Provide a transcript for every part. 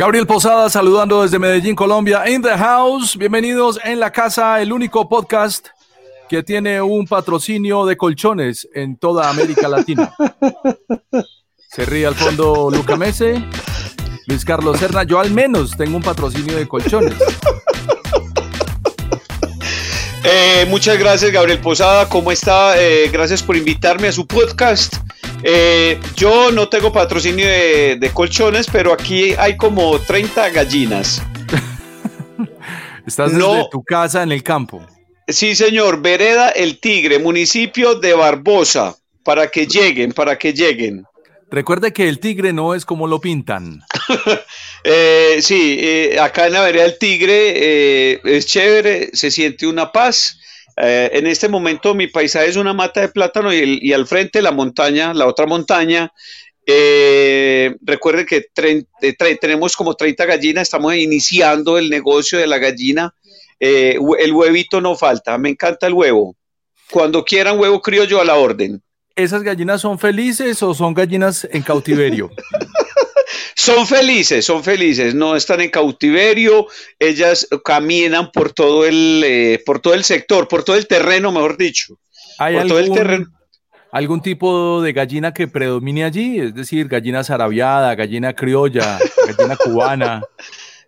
Gabriel Posada saludando desde Medellín, Colombia, in the house. Bienvenidos en la casa, el único podcast que tiene un patrocinio de colchones en toda América Latina. Se ríe al fondo Luca Mese, Luis Carlos Serna. Yo al menos tengo un patrocinio de colchones. Eh, muchas gracias, Gabriel Posada. ¿Cómo está? Eh, gracias por invitarme a su podcast. Eh, yo no tengo patrocinio de, colchones, pero aquí hay como 30 gallinas. Estás desde tu casa en el campo. Sí, señor. Vereda El Tigre, municipio de Barbosa. Para que lleguen, para que lleguen. Recuerde que el tigre no es como lo pintan. Eh, sí, eh, acá en la vereda del tigre eh, es chévere, se siente una paz. En este momento mi paisaje es una mata de plátano y, al frente la montaña, la otra montaña. recuerde que tenemos como 30 gallinas, estamos iniciando el negocio de la gallina. el huevito no falta, me encanta el huevo. Cuando quieran huevo criollo a la orden. ¿Esas gallinas son felices o son gallinas en cautiverio? son felices, son felices, no están en cautiverio, ellas caminan por todo el, eh, por todo el sector, por todo el terreno, mejor dicho. ¿Hay por algún, todo el terreno. algún tipo de gallina que predomine allí? Es decir, gallina zarabiada, gallina criolla, gallina cubana.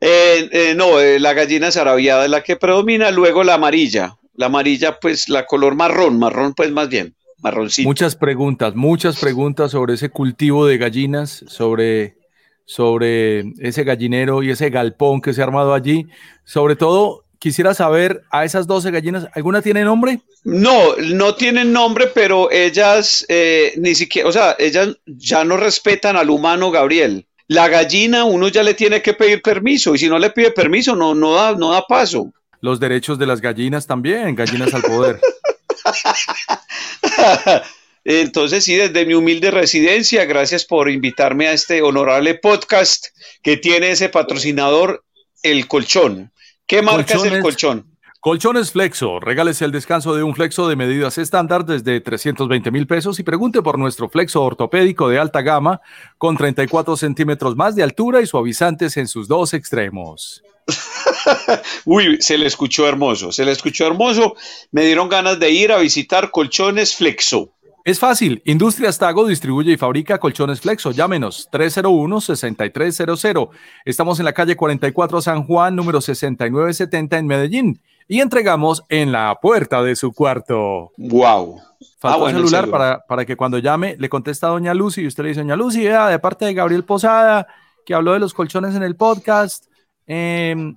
Eh, eh, no, la gallina zarabiada es la que predomina, luego la amarilla. La amarilla, pues la color marrón, marrón pues más bien. Marroncito. Muchas preguntas, muchas preguntas sobre ese cultivo de gallinas, sobre sobre ese gallinero y ese galpón que se ha armado allí. Sobre todo, quisiera saber a esas 12 gallinas, ¿alguna tiene nombre? No, no tienen nombre, pero ellas eh, ni siquiera, o sea, ellas ya no respetan al humano, Gabriel. La gallina uno ya le tiene que pedir permiso y si no le pide permiso no, no, da, no da paso. Los derechos de las gallinas también, gallinas al poder. Entonces, sí, desde mi humilde residencia, gracias por invitarme a este honorable podcast que tiene ese patrocinador, El Colchón. ¿Qué marca es el colchón? Colchones Flexo. Regálese el descanso de un flexo de medidas estándar desde 320 mil pesos y pregunte por nuestro flexo ortopédico de alta gama con 34 centímetros más de altura y suavizantes en sus dos extremos. Uy, se le escuchó hermoso, se le escuchó hermoso. Me dieron ganas de ir a visitar Colchones Flexo. Es fácil. Industrias Tago distribuye y fabrica colchones Flexo. Llámenos 301-6300. Estamos en la calle 44 San Juan, número 6970 en Medellín. Y entregamos en la puerta de su cuarto. ¡Wow! Falta ah, celular, Para, para que cuando llame le contesta a doña Lucy y usted le dice, doña Lucy, de parte de Gabriel Posada, que habló de los colchones en el podcast. Em,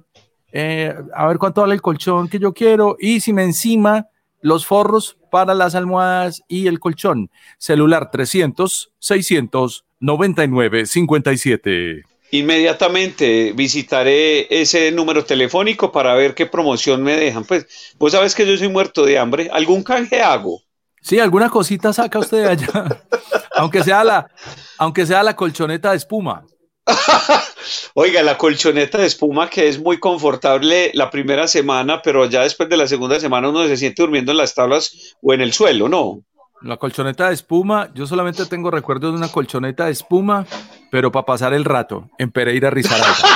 eh, a ver cuánto vale el colchón que yo quiero. Y si me encima los forros para las almohadas y el colchón. Celular 300 600 99 57. Inmediatamente visitaré ese número telefónico para ver qué promoción me dejan. Pues vos sabes que yo soy muerto de hambre. ¿Algún canje hago? Sí, alguna cosita saca usted de allá. aunque, sea la, aunque sea la colchoneta de espuma. Oiga, la colchoneta de espuma que es muy confortable la primera semana, pero ya después de la segunda semana uno se siente durmiendo en las tablas o en el suelo, ¿no? La colchoneta de espuma, yo solamente tengo recuerdos de una colchoneta de espuma, pero para pasar el rato en Pereira Risaralda.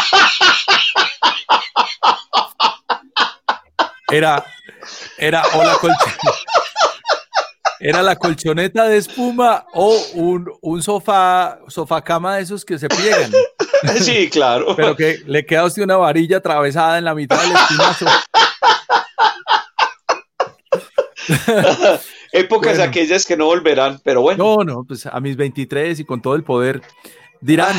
Era, era o la colchoneta era la colchoneta de espuma o un, un sofá, sofá cama de esos que se pliegan. Sí, claro. Pero que le queda a usted una varilla atravesada en la mitad del espinazo. Épocas aquellas que no volverán, pero bueno. No, no, pues a mis 23 y con todo el poder dirán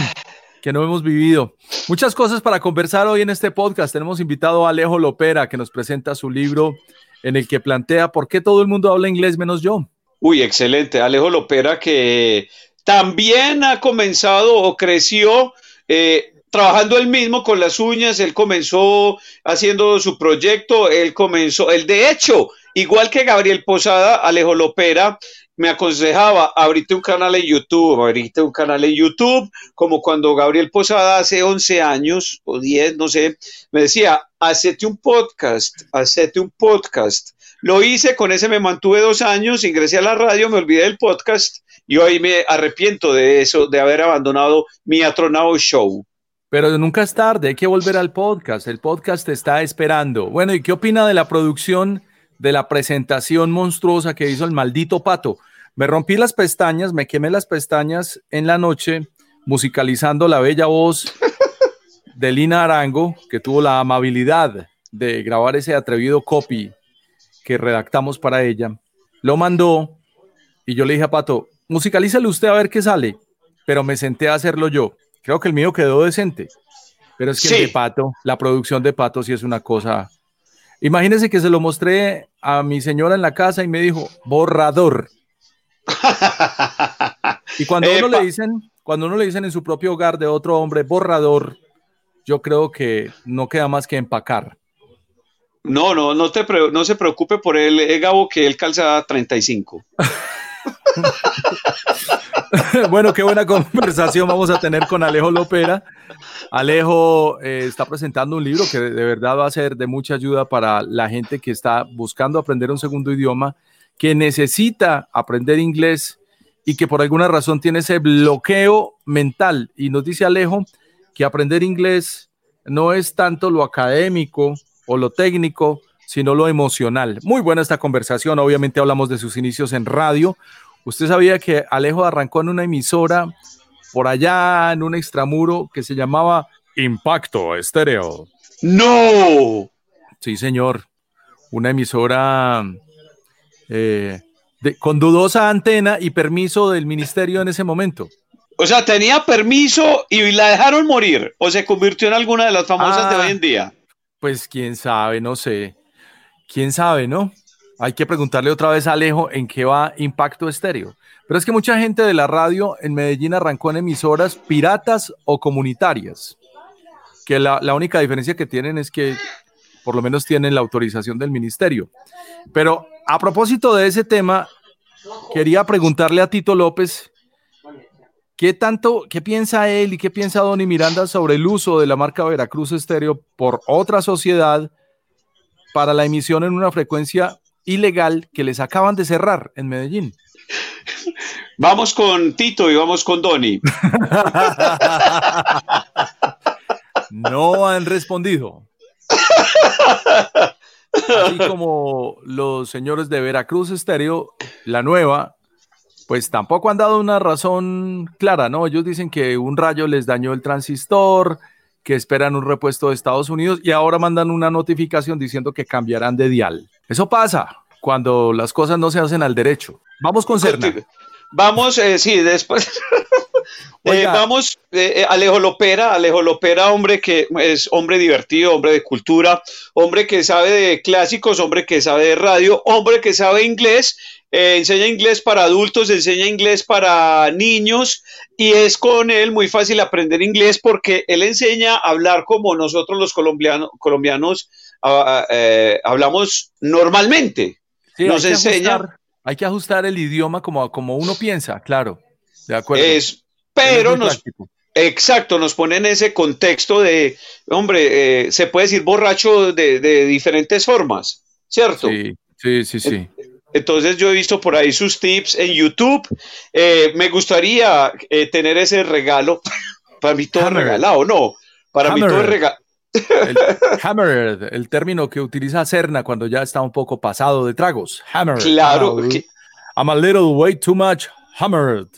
que no hemos vivido. Muchas cosas para conversar hoy en este podcast. Tenemos invitado a Alejo Lopera que nos presenta su libro en el que plantea por qué todo el mundo habla inglés menos yo. Uy, excelente. Alejo Lopera que también ha comenzado o creció eh, trabajando él mismo con las uñas. Él comenzó haciendo su proyecto. Él comenzó, él de hecho, igual que Gabriel Posada, Alejo Lopera me aconsejaba, abrite un canal en YouTube, abrite un canal en YouTube, como cuando Gabriel Posada hace 11 años o 10, no sé, me decía, hacete un podcast, hacete un podcast. Lo hice, con ese me mantuve dos años, ingresé a la radio, me olvidé del podcast y hoy me arrepiento de eso, de haber abandonado mi atronado show. Pero nunca es tarde, hay que volver al podcast, el podcast está esperando. Bueno, ¿y qué opina de la producción de la presentación monstruosa que hizo el maldito pato? Me rompí las pestañas, me quemé las pestañas en la noche musicalizando la bella voz de Lina Arango, que tuvo la amabilidad de grabar ese atrevido copy que redactamos para ella. Lo mandó y yo le dije a Pato, musicalízalo usted a ver qué sale, pero me senté a hacerlo yo. Creo que el mío quedó decente, pero es que el de Pato, la producción de Pato sí es una cosa. Imagínese que se lo mostré a mi señora en la casa y me dijo, borrador. Y cuando uno le dicen, cuando uno le dicen en su propio hogar de otro hombre borrador, yo creo que no queda más que empacar. No, no, no, te no se preocupe por él, eh, Gabo, que él calza 35. bueno, qué buena conversación vamos a tener con Alejo Lopera. Alejo eh, está presentando un libro que de verdad va a ser de mucha ayuda para la gente que está buscando aprender un segundo idioma que necesita aprender inglés y que por alguna razón tiene ese bloqueo mental. Y nos dice Alejo que aprender inglés no es tanto lo académico o lo técnico, sino lo emocional. Muy buena esta conversación. Obviamente hablamos de sus inicios en radio. ¿Usted sabía que Alejo arrancó en una emisora por allá en un extramuro que se llamaba Impacto Estéreo? No. Sí, señor. Una emisora eh, con dudosa antena y permiso del ministerio en ese momento. O sea, tenía permiso y la dejaron morir o se convirtió en alguna de las famosas de ah, hoy en día. Pues quién sabe, no sé. Quién sabe, ¿no? Hay que preguntarle otra vez a Alejo en qué va Impacto Estéreo. Pero es que mucha gente de la radio en Medellín arrancó en emisoras piratas o comunitarias. Que la, la única diferencia que tienen es que por lo menos tienen la autorización del ministerio. Pero a propósito de ese tema, quería preguntarle a Tito López, ¿qué tanto, qué piensa él y qué piensa Donny Miranda sobre el uso de la marca Veracruz Estéreo por otra sociedad para la emisión en una frecuencia ilegal que les acaban de cerrar en Medellín? Vamos con Tito y vamos con Donny. no han respondido. Así como los señores de Veracruz Estéreo, la nueva, pues tampoco han dado una razón clara, ¿no? Ellos dicen que un rayo les dañó el transistor, que esperan un repuesto de Estados Unidos y ahora mandan una notificación diciendo que cambiarán de dial. Eso pasa cuando las cosas no se hacen al derecho. Vamos con Cerna. Vamos, eh, sí, después. Eh, vamos, eh, Alejo Lopera, Alejo Lopera, hombre que es hombre divertido, hombre de cultura, hombre que sabe de clásicos, hombre que sabe de radio, hombre que sabe inglés, enseña inglés para adultos, enseña inglés para niños y es con él muy fácil aprender inglés porque él enseña a hablar como nosotros los colombianos, colombianos ah, ah, hablamos normalmente. Nos enseña hay que ajustar el idioma como, como uno piensa, claro. De acuerdo. Es, pero nos, exacto, nos pone en ese contexto de, hombre, eh, se puede decir borracho de, diferentes formas, ¿cierto? Sí, sí, sí, sí. Entonces yo he visto por ahí sus tips en YouTube. Eh, me gustaría eh, tener ese regalo. Para mí todo regalado, ¿no? Para mí todo regalado. El hammered, el término que utiliza Cerna cuando ya está un poco pasado de tragos. Hammered. Claro. I'm a little way too much hammered.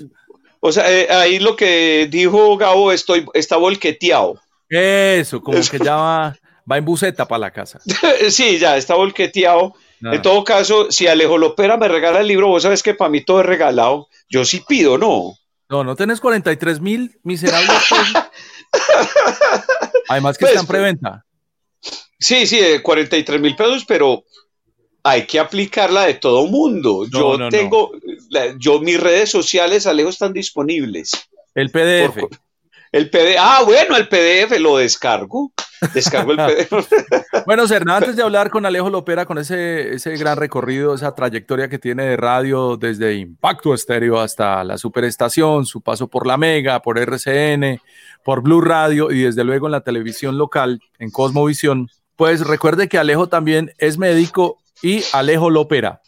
O sea, eh, ahí lo que dijo Gabo, estoy, está volqueteado. Eso, como que ya va, va en buceta para la casa. sí, ya está volqueteado. En todo caso, si Alejo Lopera me regala el libro, vos sabes que para mí todo es regalado. Yo sí pido, ¿no? No, no tenés 43 mil miserables. Además que pues, está en preventa. Sí, sí, 43 mil pesos, pero hay que aplicarla de todo mundo. yo tengo, yo mis redes sociales, Alejo, están disponibles. El PDF. el PDF. Ah, bueno, el PDF lo descargo. Descargo el PDF. bueno, Serna, antes de hablar con Alejo Lopera, con ese, ese gran recorrido, esa trayectoria que tiene de radio desde Impacto Estéreo hasta la Superestación, su paso por la Mega, por RCN, por Blue Radio y desde luego en la televisión local, en Cosmovisión, pues recuerde que Alejo también es médico y Alejo Lopera.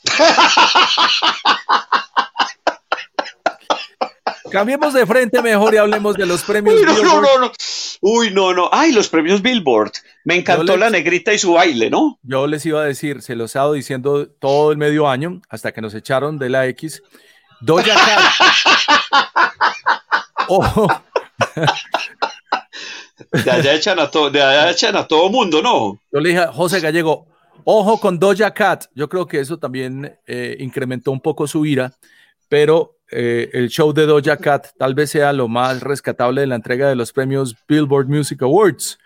Cambiemos de frente mejor y hablemos de los premios Uy, no, Billboard. No, no, Uy, no, no. Ay, los premios Billboard. Me encantó la negrita y su baile, ¿no? Yo les iba a decir, se los he estado diciendo todo el medio año, hasta que nos echaron de la X. Cat. Ojo. De allá echan a todo, de allá echan a todo mundo, ¿no? Yo le dije a José Gallego, ojo con Doja Cat. Yo creo que eso también eh, incrementó un poco su ira, pero eh, el show de Doja Cat tal vez sea lo más rescatable de la entrega de los premios Billboard Music Awards,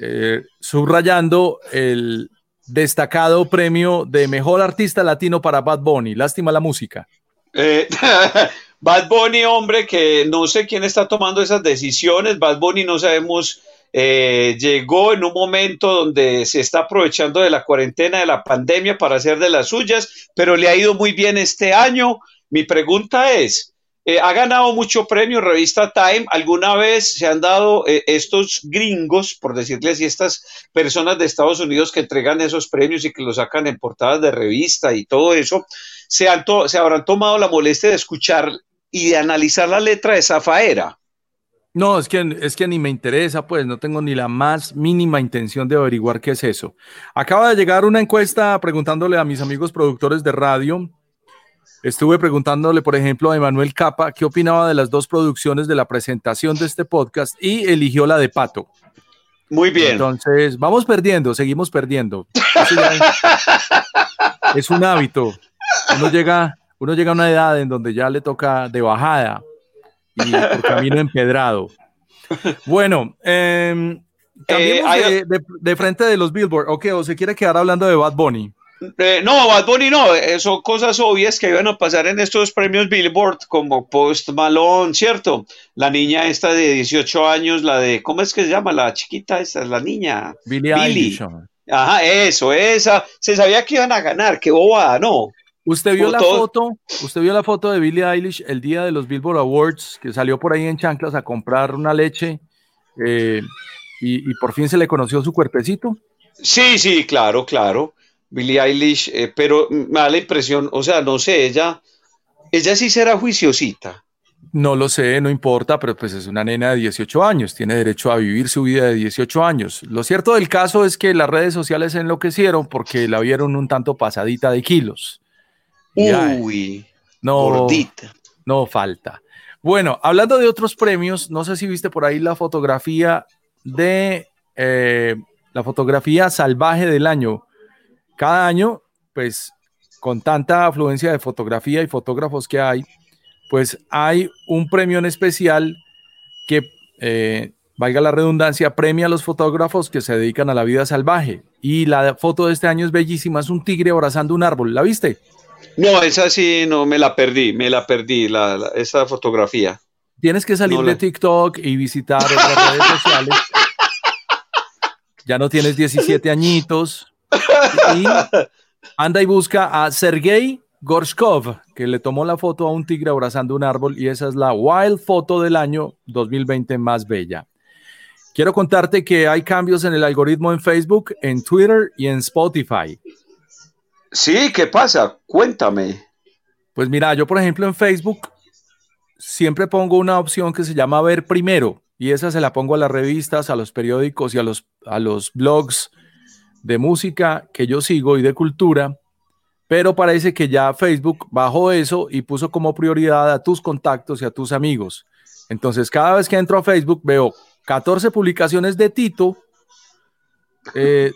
eh, subrayando el destacado premio de mejor artista latino para Bad Bunny. Lástima la música. Bad Bunny, hombre, que no sé quién está tomando esas decisiones. Bad Bunny no sabemos, eh, llegó en un momento donde se está aprovechando de la cuarentena, de la pandemia para hacer de las suyas, pero le ha ido muy bien este año. Mi pregunta es, eh, ha ganado mucho premio revista Time. ¿Alguna vez se han dado eh, estos gringos, por decirle así, estas personas de Estados Unidos que entregan esos premios y que los sacan en portadas de revista y todo eso, se, han se habrán tomado la molestia de escuchar y de analizar la letra de Zafaera. No, es que, es que ni me interesa, pues no tengo ni la más mínima intención de averiguar qué es eso. Acaba de llegar una encuesta preguntándole a mis amigos productores de radio. Estuve preguntándole, por ejemplo, a Emanuel Capa qué opinaba de las dos producciones de la presentación de este podcast y eligió la de Pato. Muy bien. Entonces, vamos perdiendo, seguimos perdiendo. es un hábito. Uno llega, uno llega a una edad en donde ya le toca de bajada y por camino empedrado. Bueno, eh, de, frente de los Billboard. Ok, o se quiere quedar hablando de Bad Bunny. Eh, no, Bad Bunny no, eh, son cosas obvias que iban a pasar en estos premios Billboard, como Post Malone, ¿cierto? La niña esta de 18 años, la de, ¿cómo es que se llama? La chiquita esta, la niña. Billie Eilish. Ajá, eso, esa. Se sabía que iban a ganar, qué bobada, ¿no? Usted vio la foto, usted vio la foto de Billie Eilish el día de los Billboard Awards, que salió por ahí en chanclas a comprar una leche eh, y, por fin se le conoció su cuerpecito. Sí, sí, claro, claro. Billie Eilish, eh, pero me da la impresión, o sea, no sé, ella, ella sí será juiciosita. No lo sé, no importa, pero pues es una nena de 18 años, tiene derecho a vivir su vida de 18 años. Lo cierto del caso es que las redes sociales se enloquecieron porque la vieron un tanto pasadita de kilos. Uy, no, no falta. Bueno, hablando de otros premios, no sé si viste por ahí la fotografía de eh, la fotografía salvaje del año. Cada año, pues con tanta afluencia de fotografía y fotógrafos que hay, pues hay un premio en especial que, eh, valga la redundancia, premia a los fotógrafos que se dedican a la vida salvaje. Y la foto de este año es bellísima, es un tigre abrazando un árbol. ¿La viste? No, esa sí, no, me la perdí, me la perdí, la, esa fotografía. Tienes que salir de TikTok y visitar otras redes sociales. Ya no tienes 17 añitos. Y anda y busca a Sergei Gorshkov, que le tomó la foto a un tigre abrazando un árbol y esa es la wild foto del año 2020 más bella. Quiero contarte que hay cambios en el algoritmo en Facebook, en Twitter y en Spotify. Sí, ¿qué pasa? Cuéntame. Pues mira, yo por ejemplo en Facebook siempre pongo una opción que se llama ver primero y esa se la pongo a las revistas, a los periódicos y a los, a los blogs de música que yo sigo y de cultura, pero parece que ya Facebook bajó eso y puso como prioridad a tus contactos y a tus amigos. Entonces cada vez que entro a Facebook veo 14 publicaciones de Tito, eh,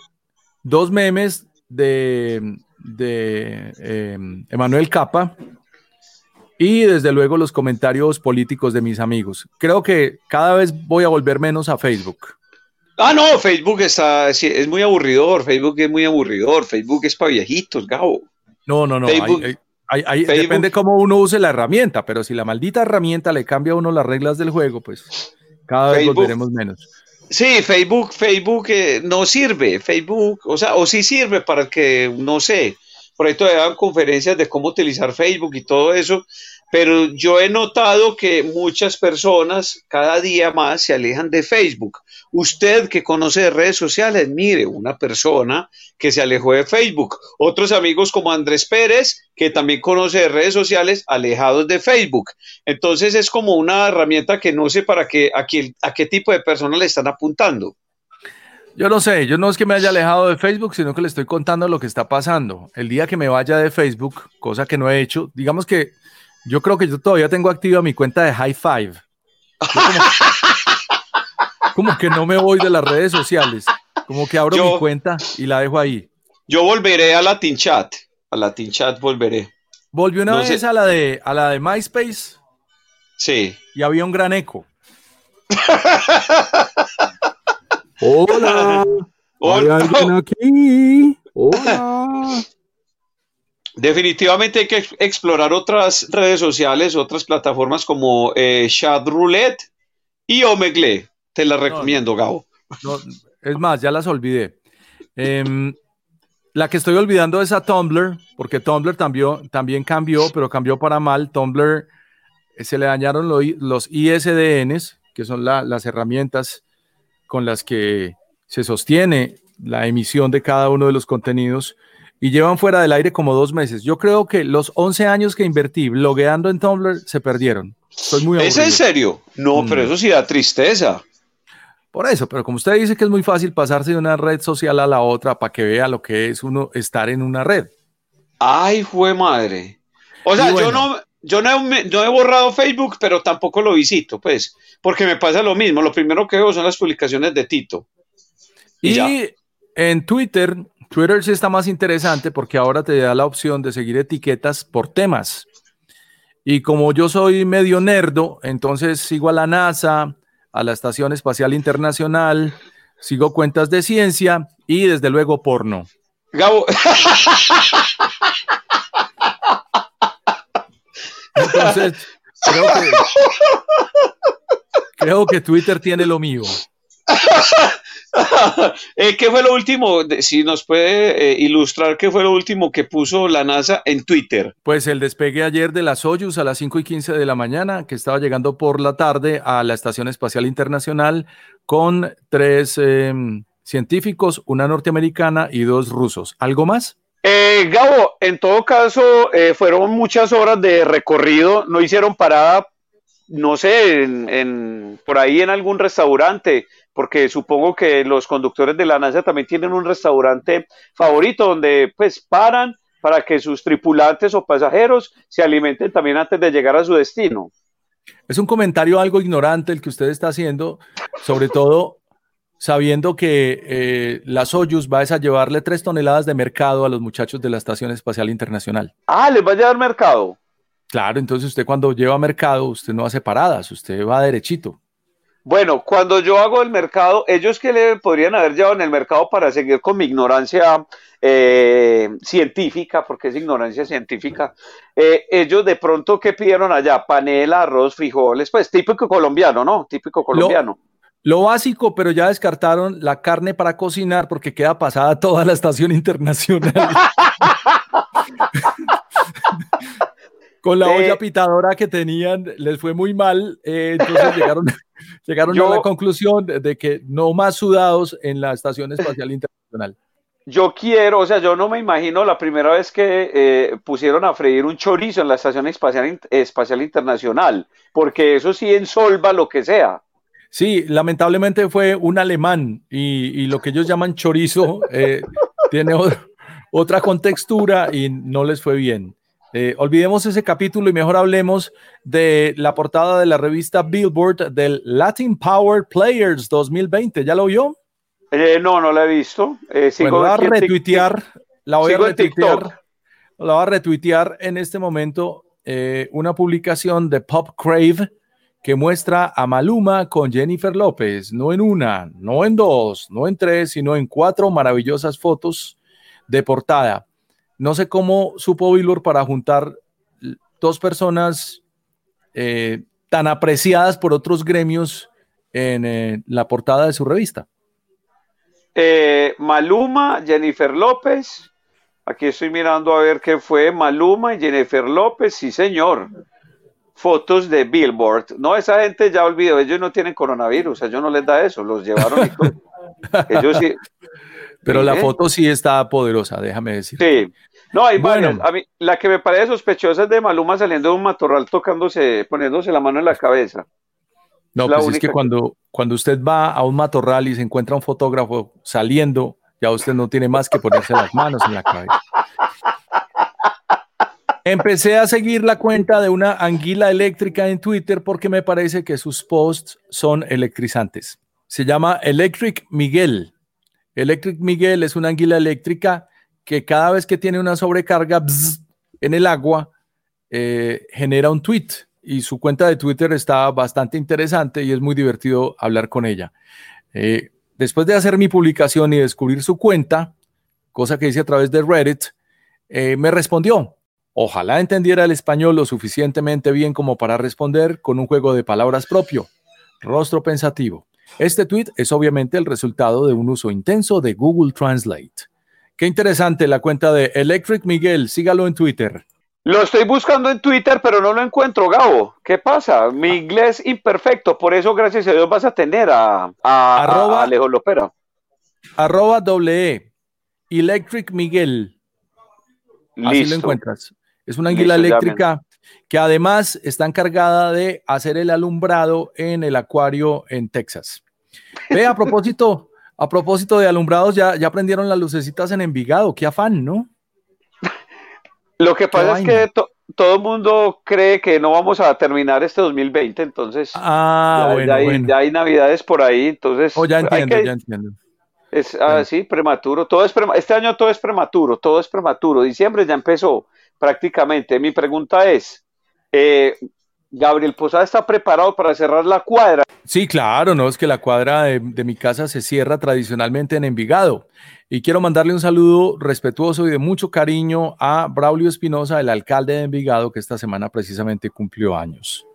dos memes de de eh, Emanuel Capa y desde luego los comentarios políticos de mis amigos. Creo que cada vez voy a volver menos a Facebook. Ah, no, Facebook está, es muy aburridor, Facebook es muy aburridor, Facebook es para viejitos, Gabo. No, no, no, depende cómo uno use la herramienta, pero si la maldita herramienta le cambia a uno las reglas del juego, pues cada vez volveremos menos. Sí, Facebook, Facebook eh, no sirve, Facebook, o sea, o sí sirve para que, no sé, por ahí todavía dan conferencias de cómo utilizar Facebook y todo eso, pero yo he notado que muchas personas cada día más se alejan de Facebook. Usted que conoce de redes sociales, mire, una persona que se alejó de Facebook. Otros amigos como Andrés Pérez, que también conoce de redes sociales, alejados de Facebook. Entonces es como una herramienta que no sé para qué, a, a qué tipo de personas le están apuntando. Yo no sé, yo no es que me haya alejado de Facebook, sino que le estoy contando lo que está pasando. El día que me vaya de Facebook, cosa que no he hecho, digamos que yo creo que yo todavía tengo activa mi cuenta de High Five. Como, que no me voy de las redes sociales. Como que abro mi cuenta y la dejo ahí. Yo volveré a Latin Chat. A Latin Chat volveré. Volví una vez a la de a la de MySpace. Sí. Y había un gran eco. Hola. Hola. ¿Hay alguien aquí? Hola. Definitivamente hay que explorar otras redes sociales, otras plataformas como eh, Chat Roulette y Omegle. Te las recomiendo, Gabo. es más, ya las olvidé. Em, la que estoy olvidando es a Tumblr, porque Tumblr también, también cambió, pero cambió para mal. Tumblr eh, se le dañaron los ISDNs, que son las herramientas con las que se sostiene la emisión de cada uno de los contenidos y llevan fuera del aire como dos meses. Yo creo que los 11 años que invertí blogueando en Tumblr se perdieron. Estoy muy ¿Es en serio? No, pero mm. eso sí da tristeza. Por eso, pero como usted dice que es muy fácil pasarse de una red social a la otra para que vea lo que es uno estar en una red. Ay, fue madre. O sea, yo no, yo no he, borrado Facebook, pero tampoco lo visito, pues, porque me pasa lo mismo. Lo primero que veo son las publicaciones de Tito. Y, en Twitter, Twitter sí está más interesante porque ahora te da la opción de seguir etiquetas por temas. Y como yo soy medio nerdo, entonces sigo a la NASA, a la Estación Espacial Internacional, sigo cuentas de ciencia y desde luego porno. Gabo. Entonces, creo que, Twitter tiene lo mío. Eh, ¿Qué fue lo último? Si nos puede eh, ilustrar, ¿qué fue lo último que puso la NASA en Twitter? Pues el despegue ayer de la Soyuz a las 5 y 15 de la mañana, que estaba llegando por la tarde a la Estación Espacial Internacional con tres em, científicos, una norteamericana y dos rusos. ¿Algo más? Eh, Gabo, en todo caso, eh, fueron muchas horas de recorrido, no hicieron parada, no sé, en, por ahí en algún restaurante, porque supongo que los conductores de la NASA también tienen un restaurante favorito donde pues paran para que sus tripulantes o pasajeros se alimenten también antes de llegar a su destino. Es un comentario algo ignorante el que usted está haciendo, sobre todo sabiendo que eh, la Soyuz va a llevarle tres toneladas de mercado a los muchachos de la Estación Espacial Internacional. Ah, les va a llevar mercado. Claro, entonces usted cuando lleva mercado, usted no hace paradas, usted va derechito. Bueno, cuando yo hago el mercado, ellos que le podrían haber llevado en el mercado para seguir con mi ignorancia eh, científica, porque es ignorancia científica, eh, ellos de pronto, ¿qué pidieron allá? Panela, arroz, frijoles, pues típico colombiano, ¿no? Típico colombiano. Lo básico, pero ya descartaron la carne para cocinar porque queda pasada toda la estación internacional. Con la olla pitadora que tenían, les fue muy mal. Eh, entonces llegaron, llegaron a la conclusión de que no más sudados en la Estación Espacial Internacional. Yo quiero, o sea, yo no me imagino la primera vez que eh, pusieron a freír un chorizo en la Estación Espacial, Espacial Internacional, porque eso sí ensolva lo que sea. Sí, lamentablemente fue un alemán y, lo que ellos llaman chorizo eh, tiene otra contextura y no les fue bien. Eh, olvidemos ese capítulo y mejor hablemos de la portada de la revista Billboard del Latin Power Players 2020. ¿Ya lo vio? Eh, no, no la he visto. Eh, sigo bueno, a retuitear. La voy a retuitear. la voy a retuitear en este momento eh, una publicación de Pop Crave que muestra a Maluma con Jennifer López, no en una, no en dos, no en tres, sino en cuatro maravillosas fotos de portada. No sé cómo supo Billboard para juntar dos personas eh, tan apreciadas por otros gremios en eh, la portada de su revista. Eh, Maluma, Jennifer López. Aquí estoy mirando a ver qué fue Maluma y Jennifer López. Sí, señor. Fotos de Billboard. No, esa gente ya olvidó, ellos no tienen coronavirus, ellos no les da eso, los llevaron Ellos sí. Pero la foto sí está poderosa, déjame decir. Sí. No, hay varias. A mí, la que me parece sospechosa es de Maluma saliendo de un matorral tocándose, poniéndose la mano en la cabeza. No, pues es que cuando, cuando usted va a un matorral y se encuentra un fotógrafo saliendo, ya usted no tiene más que ponerse las manos en la cabeza. Empecé a seguir la cuenta de una anguila eléctrica en Twitter porque me parece que sus posts son electrizantes. Se llama Electric Miguel. Electric Miguel es una anguila eléctrica que cada vez que tiene una sobrecarga en el agua, eh, genera un tweet y su cuenta de Twitter está bastante interesante y es muy divertido hablar con ella. Eh, después de hacer mi publicación y descubrir su cuenta, cosa que hice a través de Reddit, eh, me respondió. Ojalá entendiera el español lo suficientemente bien como para responder con un juego de palabras propio. Rostro pensativo. Este tweet es obviamente el resultado de un uso intenso de Google Translate. Qué interesante la cuenta de Electric Miguel. Sígalo en Twitter. Lo estoy buscando en Twitter, pero no lo encuentro, Gabo. ¿Qué pasa? Mi ah. inglés imperfecto, por eso, gracias a Dios, vas a tener a, a, Alejo Lopera. Arroba doble E. Electric Miguel. Así lo encuentras. Es una anguila eléctrica que además está encargada de hacer el alumbrado en el acuario en Texas. Ve, a propósito, a propósito de alumbrados, ya, ya prendieron las lucecitas en Envigado. Qué afán, ¿no? Lo que pasa es que todo el mundo cree que no vamos a terminar este 2020, entonces ah, ya, hay, navidades por ahí, entonces... Oh, ya entiendo, ya entiendo. Es así, ah, prematuro. Todo es este año todo es prematuro, todo es prematuro. Diciembre ya empezó prácticamente. Mi pregunta es, eh, Gabriel Posada está preparado para cerrar la cuadra. Sí, claro, no es que la cuadra de, mi casa se cierra tradicionalmente en Envigado. Y quiero mandarle un saludo respetuoso y de mucho cariño a Braulio Espinosa, el alcalde de Envigado, que esta semana precisamente cumplió años.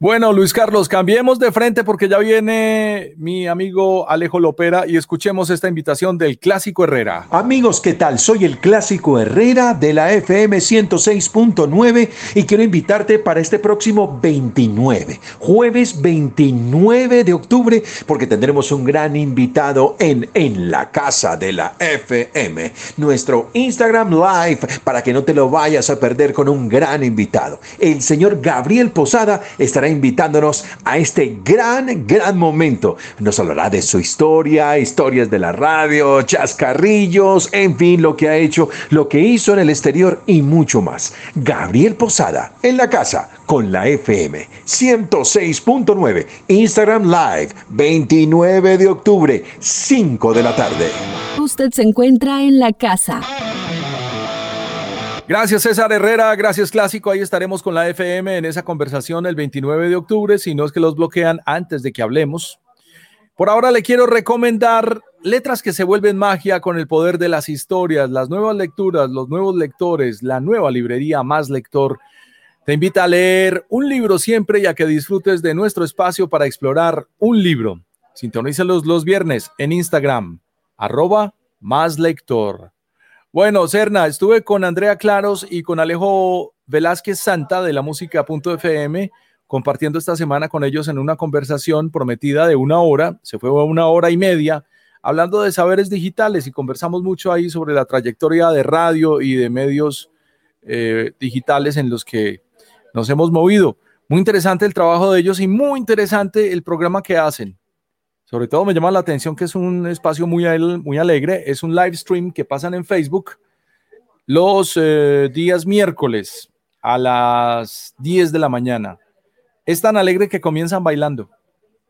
Bueno, Luis Carlos, cambiemos de frente porque ya viene mi amigo Alejo Lopera y escuchemos esta invitación del Clásico Herrera. Amigos, ¿qué tal? Soy el Clásico Herrera de la FM 106.9 y quiero invitarte para este próximo 29, jueves 29 de octubre, porque tendremos un gran invitado en En la Casa de la FM, nuestro Instagram Live, para que no te lo vayas a perder con un gran invitado. El señor Gabriel Posada estará invitándonos a este gran, gran momento. Nos hablará de su historia, historias de la radio, chascarrillos, en fin, lo que ha hecho, lo que hizo en el exterior y mucho más. Gabriel Posada, en la casa, con la FM 106.9, Instagram Live, 29 de octubre, 5 de la tarde. Usted se encuentra en la casa. Gracias César Herrera, gracias Clásico. Ahí estaremos con la FM en esa conversación el 29 de octubre, si no es que los bloquean antes de que hablemos. Por ahora le quiero recomendar letras que se vuelven magia con el poder de las historias, las nuevas lecturas, los nuevos lectores, la nueva librería Más Lector. Te invita a leer un libro siempre y a que disfrutes de nuestro espacio para explorar un libro. Sintonízalos los viernes en Instagram, arroba Más Lector. Bueno, Serna, estuve con Andrea Claros y con Alejo Velázquez Santa de la música.fm compartiendo esta semana con ellos en una conversación prometida de una hora, se fue una hora y media, hablando de saberes digitales y conversamos mucho ahí sobre la trayectoria de radio y de medios eh, digitales en los que nos hemos movido. Muy interesante el trabajo de ellos y muy interesante el programa que hacen. Sobre todo me llama la atención que es un espacio muy, muy alegre. Es un live stream que pasan en Facebook los eh, días miércoles a las 10 de la mañana. Es tan alegre que comienzan bailando.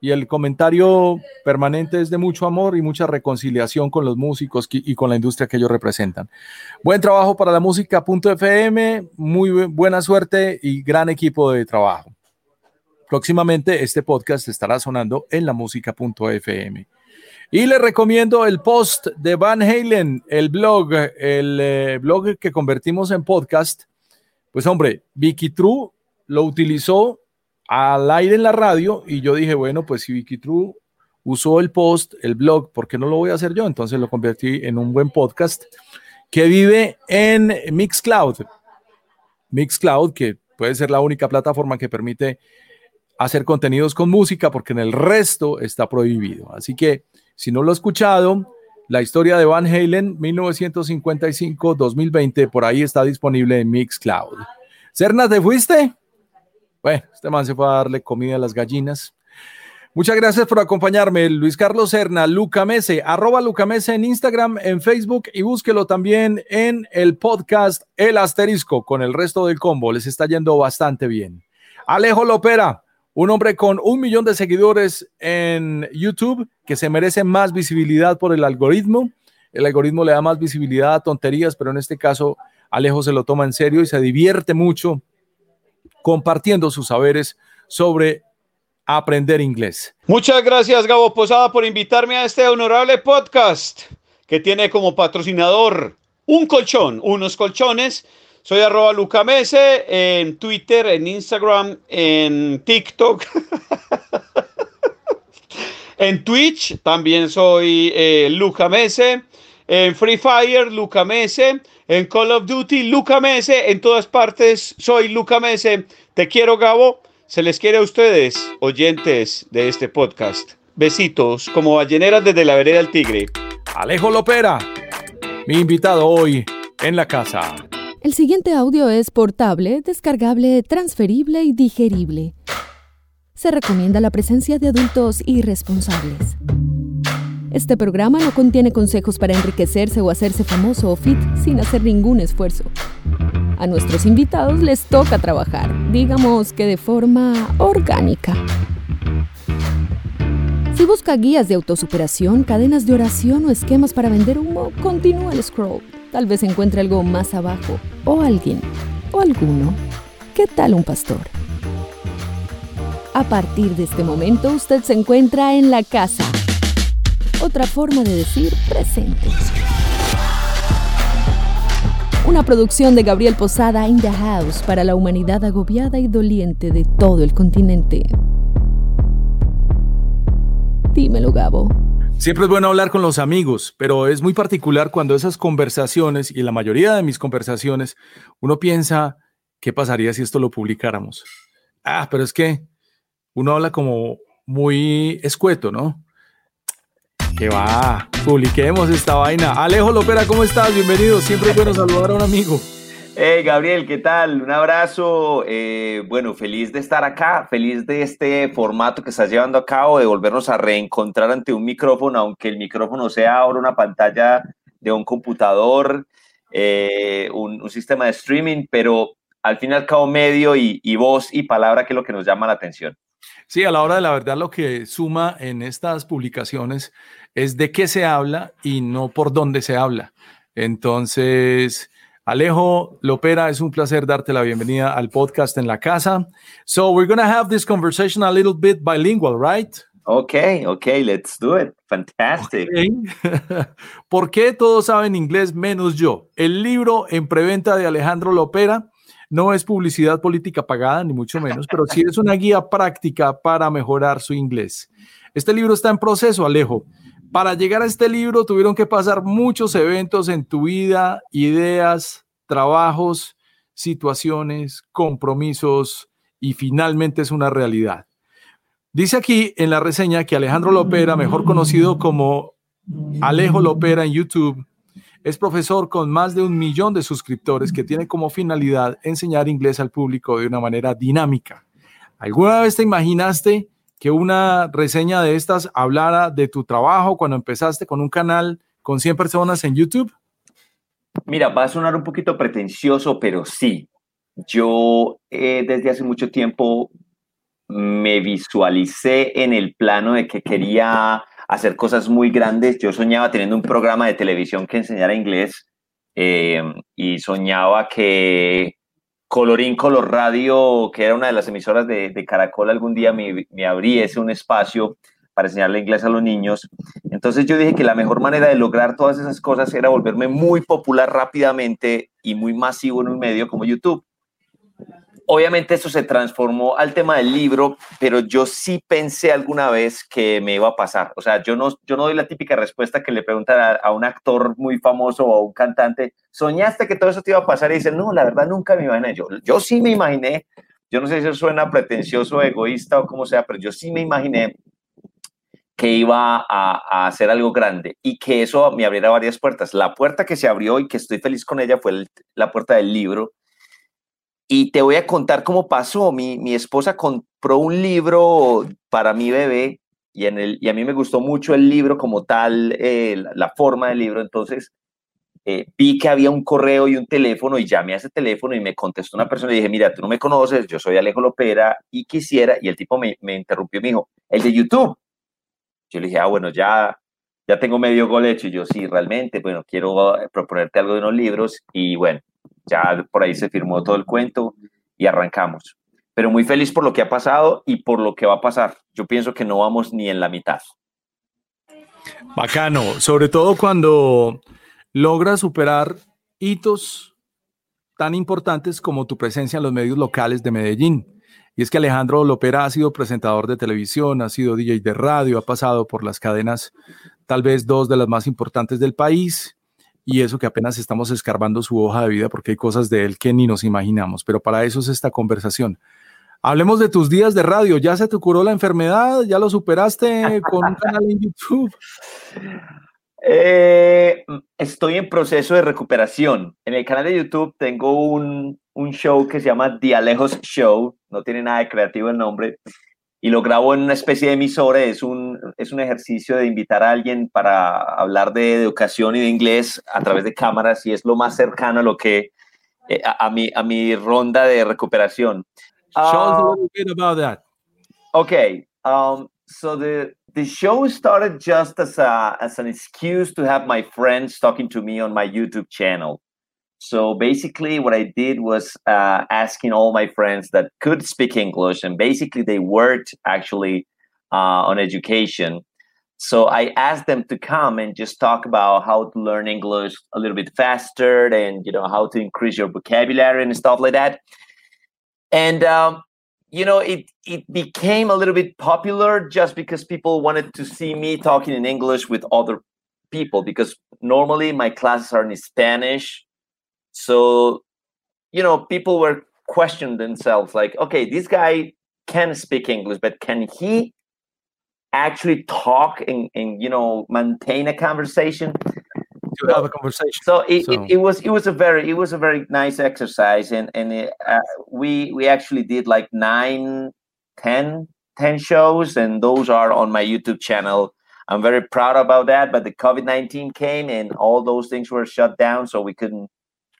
y el comentario permanente es de mucho amor y mucha reconciliación con los músicos y con la industria que ellos representan. Buen trabajo para la música.fm, muy buena suerte y gran equipo de trabajo. Próximamente este podcast estará sonando en la música.fm. Y le recomiendo el post de Van Halen, el blog, el eh, blog que convertimos en podcast. Pues hombre, Vicky True lo utilizó al aire en la radio y yo dije, bueno, pues si Vicky True usó el post, el blog, ¿por qué no lo voy a hacer yo? Entonces lo convertí en un buen podcast que vive en Mixcloud. Mixcloud, que puede ser la única plataforma que permite hacer contenidos con música porque en el resto está prohibido. Así que si no lo he escuchado, la historia de Van Halen 1955-2020 por ahí está disponible en Mixcloud. Cerna, ¿te fuiste? Bueno, este man se fue a darle comida a las gallinas. Muchas gracias por acompañarme, Luis Carlos Serna, Luca Mese, arroba Luca Mese en Instagram, en Facebook y búsquelo también en el podcast El Asterisco con el resto del combo. Les está yendo bastante bien. Alejo Lopera, un hombre con un millón de seguidores en YouTube que se merece más visibilidad por el algoritmo. El algoritmo le da más visibilidad a tonterías, pero en este caso Alejo se lo toma en serio y se divierte mucho compartiendo sus saberes sobre aprender inglés. Muchas gracias, Gabo Posada, por invitarme a este honorable podcast que tiene como patrocinador un colchón, unos colchones. Soy arroba Lucamese en Twitter, en Instagram, en TikTok, en Twitch. También soy eh, Lucamese. En Free Fire, Lucamese en Call of Duty, Luca Mese, en todas partes, soy Luca Mese. Te quiero, Gabo. Se les quiere a ustedes, oyentes de este podcast. Besitos, como balleneras desde la vereda del Tigre. Alejo Lopera, mi invitado hoy en la casa. El siguiente audio es portable, descargable, transferible y digerible. Se recomienda la presencia de adultos irresponsables. Este programa no contiene consejos para enriquecerse o hacerse famoso o fit sin hacer ningún esfuerzo. A nuestros invitados les toca trabajar, digamos que de forma orgánica. Si busca guías de autosuperación, cadenas de oración o esquemas para vender humo, continúa el scroll. Tal vez encuentre algo más abajo, o alguien, o alguno. ¿Qué tal un pastor? A partir de este momento, usted se encuentra en la casa otra forma de decir presente. Una producción de Gabriel Posada in the House para la humanidad agobiada y doliente de todo el continente. Dímelo, Gabo. Siempre es bueno hablar con los amigos, pero es muy particular cuando esas conversaciones, y la mayoría de mis conversaciones, uno piensa, ¿qué pasaría si esto lo publicáramos? Ah, pero es que uno habla como muy escueto, ¿no? Que va, publiquemos esta vaina. Alejo Lopera, ¿cómo estás? Bienvenido. Siempre es bueno saludar a un amigo. Hey Gabriel, ¿qué tal? Un abrazo. Eh, bueno, feliz de estar acá, feliz de este formato que estás llevando a cabo, de volvernos a reencontrar ante un micrófono, aunque el micrófono sea ahora una pantalla de un computador, eh, un, sistema de streaming, pero al fin y al cabo medio y, y voz y palabra que es lo que nos llama la atención. Sí, a la hora de la verdad lo que suma en estas publicaciones es de qué se habla y no por dónde se habla. Entonces, Alejo Lopera, es un placer darte la bienvenida al podcast en la casa. So, we're going to have this conversation a little bit bilingual, right? Okay, okay, let's do it. Fantastic. ¿Por qué todos saben inglés menos yo? El libro en preventa de Alejandro Lopera no es publicidad política pagada, ni mucho menos, pero sí es una guía práctica para mejorar su inglés. Este libro está en proceso, Alejo. Para llegar a este libro tuvieron que pasar muchos eventos en tu vida, ideas, trabajos, situaciones, compromisos y finalmente es una realidad. Dice aquí en la reseña que Alejandro Lopera, mejor conocido como Alejo Lopera en YouTube, es profesor con más de un millón de suscriptores que tiene como finalidad enseñar inglés al público de una manera dinámica. ¿Alguna vez te imaginaste que una reseña de estas hablara de tu trabajo cuando empezaste con un canal con 100 personas en YouTube? Mira, va a sonar un poquito pretencioso, pero sí. Yo eh, desde hace mucho tiempo me visualicé en el plano de que quería hacer cosas muy grandes. Yo soñaba teniendo un programa de televisión que enseñara inglés eh, y soñaba que Colorín Color Radio, que era una de las emisoras de, Caracol, algún día me, me, abriese un espacio para enseñarle inglés a los niños. Entonces yo dije que la mejor manera de lograr todas esas cosas era volverme muy popular rápidamente y muy masivo en un medio como YouTube. Obviamente eso se transformó al tema del libro, pero yo sí pensé alguna vez que me iba a pasar. O sea, yo no, yo no doy la típica respuesta que le preguntan a, un actor muy famoso o a un cantante, ¿soñaste que todo eso te iba a pasar? Y dicen, no, la verdad nunca me imaginé. Yo, yo sí me imaginé, yo no sé si eso suena pretencioso, egoísta o como sea, pero yo sí me imaginé que iba a, a, hacer algo grande y que eso me abriera varias puertas. La puerta que se abrió y que estoy feliz con ella fue la puerta del libro y te voy a contar cómo pasó. Mi, mi esposa compró un libro para mi bebé y, en el, y a mí me gustó mucho el libro como tal, eh, la, forma del libro. Entonces eh, vi que había un correo y un teléfono y llamé a ese teléfono y me contestó una persona y dije, mira, tú no me conoces, yo soy Alejo Lopera y quisiera, y el tipo me, me interrumpió y me dijo, el de YouTube. Yo le dije, ah, bueno, ya, ya tengo medio gol hecho. Y yo, sí, realmente, bueno, quiero eh, proponerte algo de unos libros y bueno, ya por ahí se firmó todo el cuento y arrancamos. Pero muy feliz por lo que ha pasado y por lo que va a pasar. Yo pienso que no vamos ni en la mitad. Bacano, sobre todo cuando logras superar hitos tan importantes como tu presencia en los medios locales de Medellín. Y es que Alejandro Lopera ha sido presentador de televisión, ha sido DJ de radio, ha pasado por las cadenas, tal vez dos de las más importantes del país, y eso que apenas estamos escarbando su hoja de vida porque hay cosas de él que ni nos imaginamos, pero para eso es esta conversación. Hablemos de tus días de radio. ¿Ya se te curó la enfermedad? ¿Ya lo superaste con un canal en YouTube? Eh, estoy en proceso de recuperación. En el canal de YouTube tengo un, un show que se llama Dialejos Show. No tiene nada de creativo el nombre y lo grabo en una especie de emisora. Es un, es un ejercicio de invitar a alguien para hablar de educación y de inglés a través de cámaras y es lo más cercano a lo que eh, a, a, mi, a mi ronda de recuperación. Show us a ah, little bit about that. Okay, um, so the the show started just as a as an excuse to have my friends talking to me on my YouTube channel. So basically, what I did was uh, asking all my friends that could speak English, and basically they worked actually uh, on education. So I asked them to come and just talk about how to learn English a little bit faster, and you know how to increase your vocabulary and stuff like that. And um, you know, it it became a little bit popular just because people wanted to see me talking in English with other people. Because normally my classes are in Spanish so, you know, people were questioning themselves like, okay, this guy can speak English, but can he actually talk and, and you know maintain a conversation? To have a conversation. So it, so it, it, was it was a very it was a very nice exercise, and and it, uh, we we actually did like nine, ten, ten shows, and those are on my YouTube channel. I'm very proud about that. But the COVID nineteen came, and all those things were shut down, so we couldn't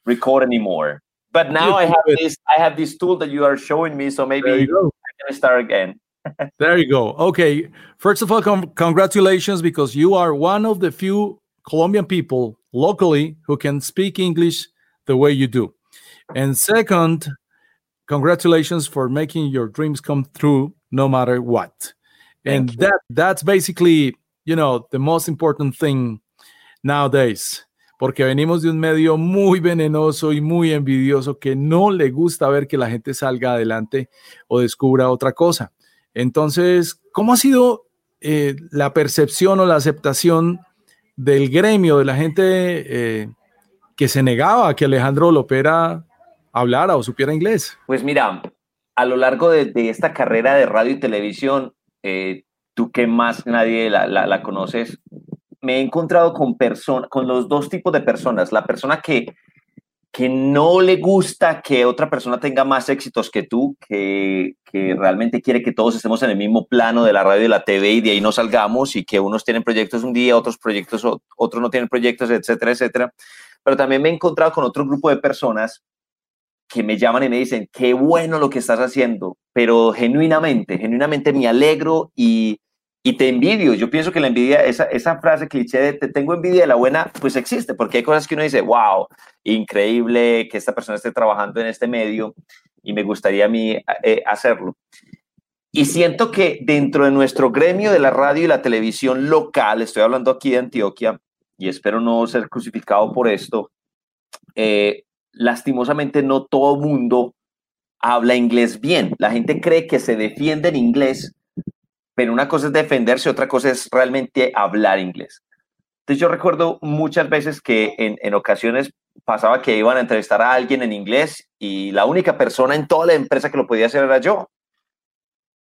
record anymore. But now I have this I have this tool that you are showing me, so maybe I can start again. there you go. Okay. First of all, com- congratulations because you are one of the few Colombian people locally who can speak English the way you do. And second, congratulations for making your dreams come true no matter what. and that that's basically, you know, the most important thing nowadays. Porque venimos de un medio muy venenoso y muy envidioso que no le gusta ver que la gente salga adelante o descubra otra cosa. Entonces, ¿cómo ha sido eh, la percepción o la aceptación del gremio, de la gente eh, que se negaba a que Alejandro Lopera hablara o supiera inglés? Pues mira, a lo largo de, esta carrera de radio y televisión, eh, tú que más nadie la, la conoces, me he encontrado con, con los dos tipos de personas. La persona que, que no le gusta que otra persona tenga más éxitos que tú, que, que, realmente quiere que todos estemos en el mismo plano de la radio y la TV y de ahí no salgamos y que unos tienen proyectos un día, otros proyectos, otros no tienen proyectos, etcétera, etcétera. Pero también me he encontrado con otro grupo de personas que me llaman y me dicen, qué bueno lo que estás haciendo. pero genuinamente, genuinamente me alegro y, y te envidio. Yo pienso que la envidia, esa, esa frase cliché de te tengo envidia de la buena, pues existe, porque hay cosas que uno dice, wow, increíble que esta persona esté trabajando en este medio y me gustaría a mí eh, hacerlo. Y siento que dentro de nuestro gremio de la radio y la televisión local, estoy hablando aquí de Antioquia, y espero no ser crucificado por esto, eh, lastimosamente no todo mundo habla inglés bien. La gente cree que se defiende en inglés, pero una cosa es defenderse, otra cosa es realmente hablar inglés. Entonces yo recuerdo muchas veces que en, en, ocasiones pasaba que iban a entrevistar a alguien en inglés y la única persona en toda la empresa que lo podía hacer era yo.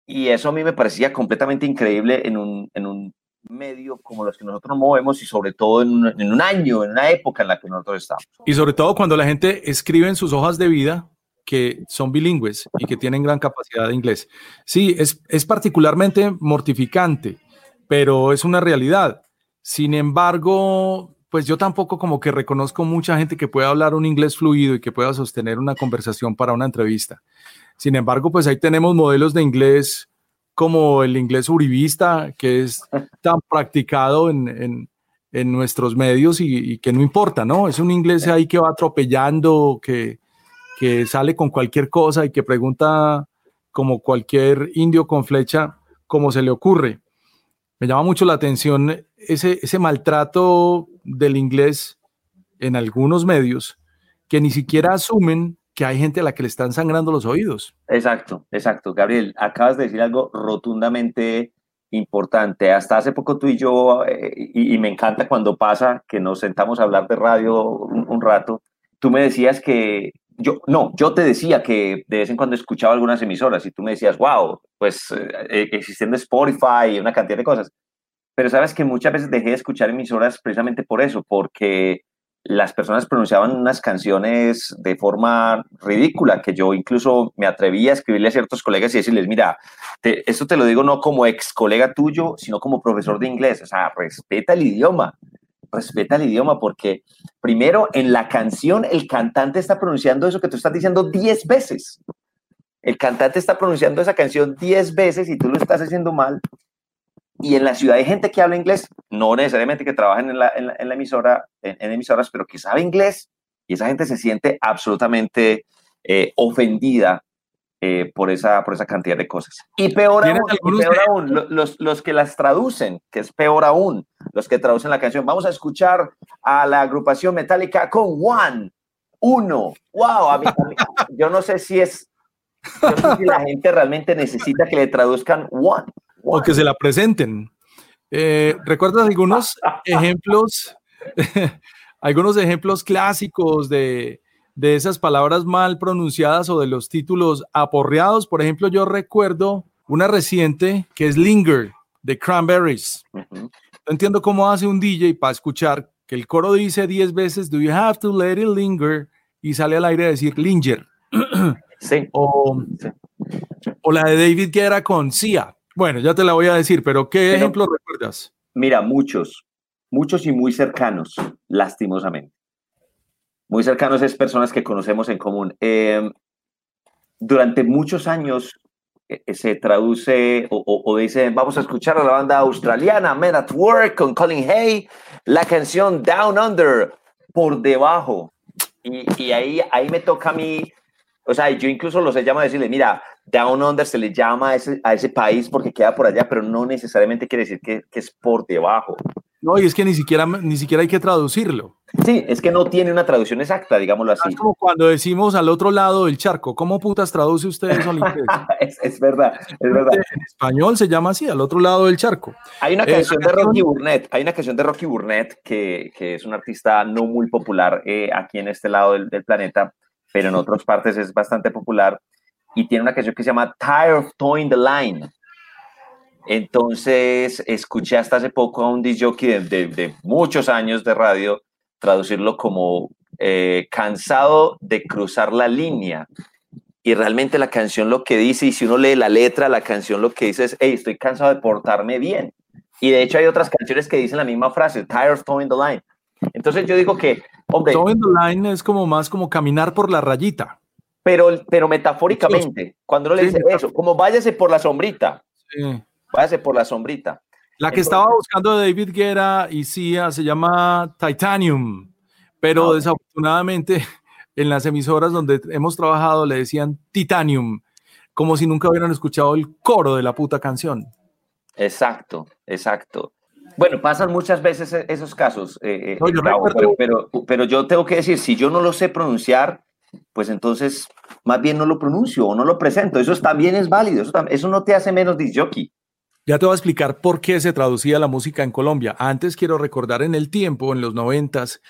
Y eso a mí me parecía completamente increíble en un, en un medio como los que nosotros movemos y sobre todo en un, en un año, en una época en la que nosotros estamos. Y sobre todo cuando la gente escribe en sus hojas de vida que son bilingües y que tienen gran capacidad de inglés. Sí, es, es particularmente mortificante, pero es una realidad. Sin embargo, pues yo tampoco como que reconozco mucha gente que pueda hablar un inglés fluido y que pueda sostener una conversación para una entrevista. Sin embargo, pues ahí tenemos modelos de inglés como el inglés uribista, que es tan practicado en, en, en nuestros medios y, y, que no importa, ¿no? Es un inglés ahí que va atropellando, que, que sale con cualquier cosa y que pregunta como cualquier indio con flecha, como se le ocurre. Me llama mucho la atención ese, ese maltrato del inglés en algunos medios que ni siquiera asumen que hay gente a la que le están sangrando los oídos. Exacto, exacto. Gabriel, acabas de decir algo rotundamente importante. Hasta hace poco tú y yo, eh, y, me encanta cuando pasa que nos sentamos a hablar de radio un rato, tú me decías que yo, no, yo te decía que de vez en cuando escuchaba algunas emisoras y tú me decías, wow, pues eh, existiendo Spotify y una cantidad de cosas. Pero sabes que muchas veces dejé de escuchar emisoras precisamente por eso, porque las personas pronunciaban unas canciones de forma ridícula, que yo incluso me atrevía a escribirle a ciertos colegas y decirles, mira, te, esto te lo digo no como ex colega tuyo, sino como profesor de inglés, o sea, respeta el idioma, respeta el idioma, porque primero en la canción el cantante está pronunciando eso que tú estás diciendo 10 veces. El cantante está pronunciando esa canción 10 veces y tú lo estás haciendo mal. Y en la ciudad hay gente que habla inglés, no necesariamente que trabajen en la, emisora, en, emisoras, pero que sabe inglés y esa gente se siente absolutamente eh, ofendida eh, por, esa, por esa cantidad de cosas. Y peor aún, y peor aún los, los que las traducen, que es peor aún, los que traducen la canción. Vamos a escuchar a la agrupación metálica con One, uno. Wow, a mí, a mí, yo no sé si es, yo no sé si la gente realmente necesita que le traduzcan One. O que se la presenten. Eh, ¿Recuerdas algunos ejemplos, algunos ejemplos clásicos de, de esas palabras mal pronunciadas o de los títulos aporreados? Por ejemplo, yo recuerdo una reciente que es Linger de Cranberries. Uh -huh. Entiendo cómo hace un DJ para escuchar que el coro dice 10 veces, do you have to let it linger? Y sale al aire a decir linger. Sí. O, sí. o la de David Guerra con Sia. Bueno, ya te la voy a decir, pero ¿qué pero, ejemplos recuerdas? Mira, muchos, muchos y muy cercanos, lastimosamente. Muy cercanos es personas que conocemos en común. Eh, durante muchos años eh, se traduce o, o, o, dice, vamos a escuchar a la banda australiana Men at Work con Colin Hay, la canción Down Under, por debajo. Y, y ahí, ahí me toca a mí o sea, yo incluso los he llamado a decirle, mira, Down Under se le llama a ese, a ese país porque queda por allá, pero no necesariamente quiere decir que, que, es por debajo. No, y es que ni siquiera, ni siquiera hay que traducirlo. Sí, es que no tiene una traducción exacta, digámoslo así. Es como cuando decimos al otro lado del charco, ¿cómo putas traduce usted eso al inglés? es, es, verdad, es verdad. En español se llama así, al otro lado del charco. Hay una canción eh, de Rocky Burnett, hay una canción de Rocky Burnett que, que es un artista no muy popular eh, aquí en este lado del, del planeta, pero en otras partes es bastante popular y tiene una canción que se llama Tired of Towing the Line. Entonces, escuché hasta hace poco a un DJ de, de, de muchos años de radio traducirlo como eh, cansado de cruzar la línea. Y realmente la canción lo que dice, y si uno lee la letra, la canción lo que dice es, hey, estoy cansado de portarme bien. Y de hecho hay otras canciones que dicen la misma frase, tired of towing the line. Entonces yo digo que, hombre... Towing the line es como más como caminar por la rayita. pero, pero metafóricamente, cuando uno le dice eso, como váyase por la sombrita, váyase por la sombrita. La que estaba buscando David Guerra y Cia se llama Titanium, pero desafortunadamente en las emisoras donde hemos trabajado le decían Titanium, como si nunca hubieran escuchado el coro de la puta canción. Exacto, exacto. Bueno, pasan muchas veces e-, esos casos, eh, eh, pero, pero, yo tengo que decir, si yo no lo sé pronunciar, pues entonces más bien no lo pronuncio o no lo presento. Eso también es válido, eso, eso no te hace menos disjockey. Ya te voy a explicar por qué se traducía la música en Colombia. Antes quiero recordar en el tiempo, en los noventas,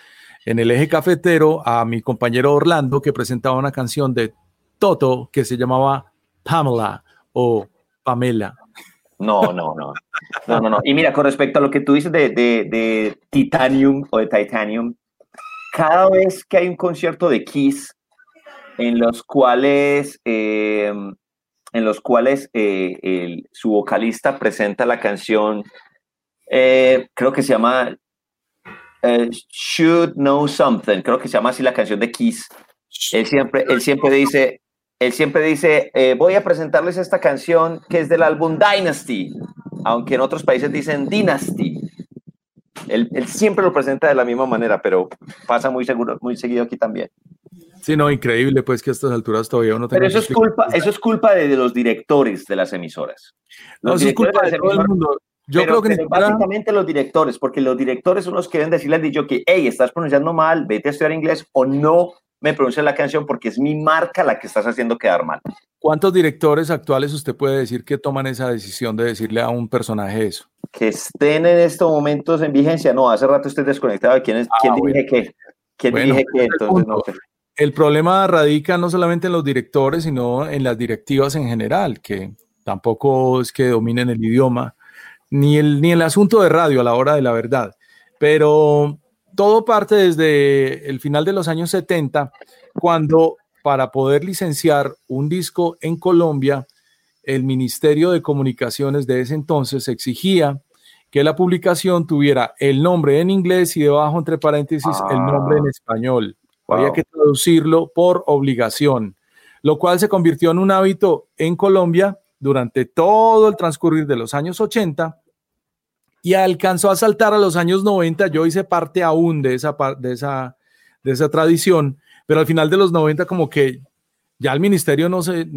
en el eje cafetero, a mi compañero Orlando que presentaba una canción de Toto que se llamaba Pamela o Pamela. No, no, no. No, no, no. Y mira, con respecto a lo que tú dices de, de, Titanium o de Titanium, cada vez que hay un concierto de Kiss en los cuales eh, en los cuales eh, su vocalista presenta la canción, eh, creo que se llama eh, Should Know Something, creo que se llama así la canción de Kiss. Él siempre, él siempre dice, él siempre dice, voy a presentarles esta canción que es del álbum Dynasty, aunque en otros países dicen Dynasty. Él, él, siempre lo presenta de la misma manera, pero pasa muy, seguro, muy seguido aquí también. Sí, no, increíble, pues que a estas alturas todavía uno Pero eso es culpa, eso es culpa de, los directores de las emisoras. no, eso es culpa de todo el mundo. Yo creo que básicamente los directores, porque los directores son los que deben decirle al dicho que, hey, estás pronunciando mal, vete a estudiar inglés o no me pronuncias la canción porque es mi marca la que estás haciendo quedar mal. ¿Cuántos directores actuales usted puede decir que toman esa decisión de decirle a un personaje eso? Que estén en estos momentos en vigencia. No, hace rato estoy desconectado. ¿Quién, es, ah, ¿quién dije qué? ¿Quién dije qué? Entonces, no, el problema radica no solamente en los directores, sino en las directivas en general, que tampoco es que dominen el idioma, ni el, ni el asunto de radio a la hora de la verdad. Pero todo parte desde el final de los años 70, cuando para poder licenciar un disco en Colombia, el Ministerio de Comunicaciones de ese entonces exigía que la publicación tuviera el nombre en inglés y debajo, entre paréntesis, el nombre en ah. Había que traducirlo por obligación, lo cual se convirtió en un hábito en Colombia durante todo el transcurrir de los años 80 y alcanzó a saltar a los años 90. Yo hice parte aún de esa, de esa, de esa tradición, pero al final de los 90 como que ya el ministerio no se,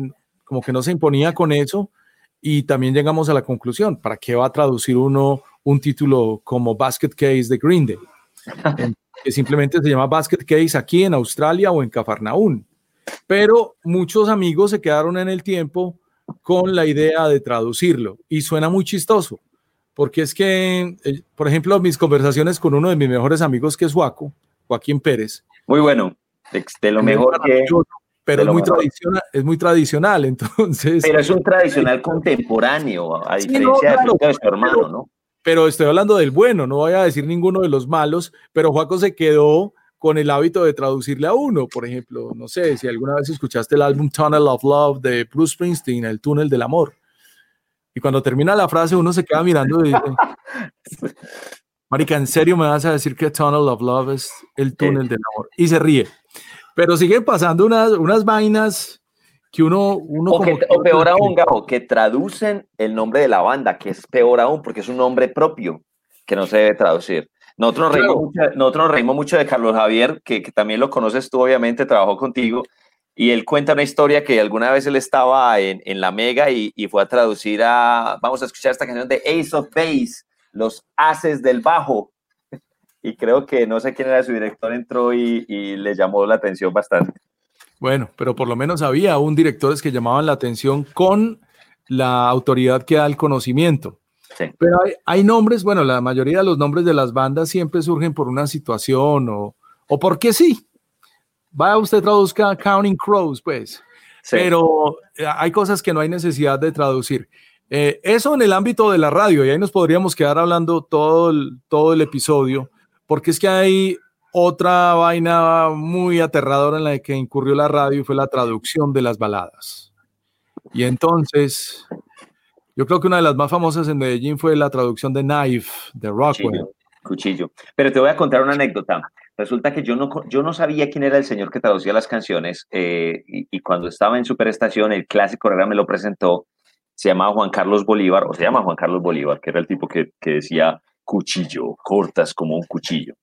como que no se imponía con eso y también llegamos a la conclusión, ¿para qué va a traducir uno un título como Basket Case de Green Day? que simplemente se llama Basket Case aquí en Australia o en Cafarnaún. Pero muchos amigos se quedaron en el tiempo con la idea de traducirlo y suena muy chistoso, porque es que, eh, por ejemplo, mis conversaciones con uno de mis mejores amigos que es Joaco, Joaquín Pérez. Muy bueno, de lo mejor que... Pero es muy, tradicional, es muy tradicional, entonces... Pero es un tradicional contemporáneo, a diferencia de su hermano, ¿no? Pero estoy hablando del bueno, no voy a decir ninguno de los malos, pero Juaco se quedó con el hábito de traducirle a uno, por ejemplo, no sé, si alguna vez escuchaste el álbum Tunnel of Love de Bruce Springsteen, El túnel del amor. Y cuando termina la frase uno se queda mirando y dice, Marica, ¿en serio me vas a decir que Tunnel of Love es el túnel del amor? Y se ríe. Pero siguen pasando unas, unas vainas que uno... uno o, peor aún, Gabo, que traducen el nombre de la banda, que es peor aún porque es un nombre propio que no se debe traducir. Nosotros nos, reímos, mucho, nosotros reímos mucho de Carlos Javier, que, también lo conoces tú, obviamente, trabajó contigo, y él cuenta una historia que alguna vez él estaba en, en la Mega y, y, fue a traducir a, vamos a escuchar esta canción de Ace of Base, los haces del bajo, y creo que no sé quién era su director, entró y, y le llamó la atención bastante. Bueno, pero por lo menos había un directores que llamaban la atención con la autoridad que da el conocimiento. Pero hay, nombres, bueno, la mayoría de los nombres de las bandas siempre surgen por una situación o, o porque sí. Vaya usted traduzca Counting Crows, pues. Pero eh, hay cosas que no hay necesidad de traducir. Eh, eso en el ámbito de la radio, y ahí nos podríamos quedar hablando todo todo el episodio, porque es que hay otra vaina muy aterradora en la que incurrió la radio fue la traducción de las baladas. Y entonces, yo creo que una de las más famosas en Medellín fue la traducción de Knife de Rockwell. Cuchillo, Pero te voy a contar una anécdota. Resulta que yo no, yo no sabía quién era el señor que traducía las canciones eh, y, cuando estaba en Superestación, el clásico programa me lo presentó, se llamaba Juan Carlos Bolívar, o se llama Juan Carlos Bolívar, que era el tipo que, que decía cuchillo, cortas como un cuchillo.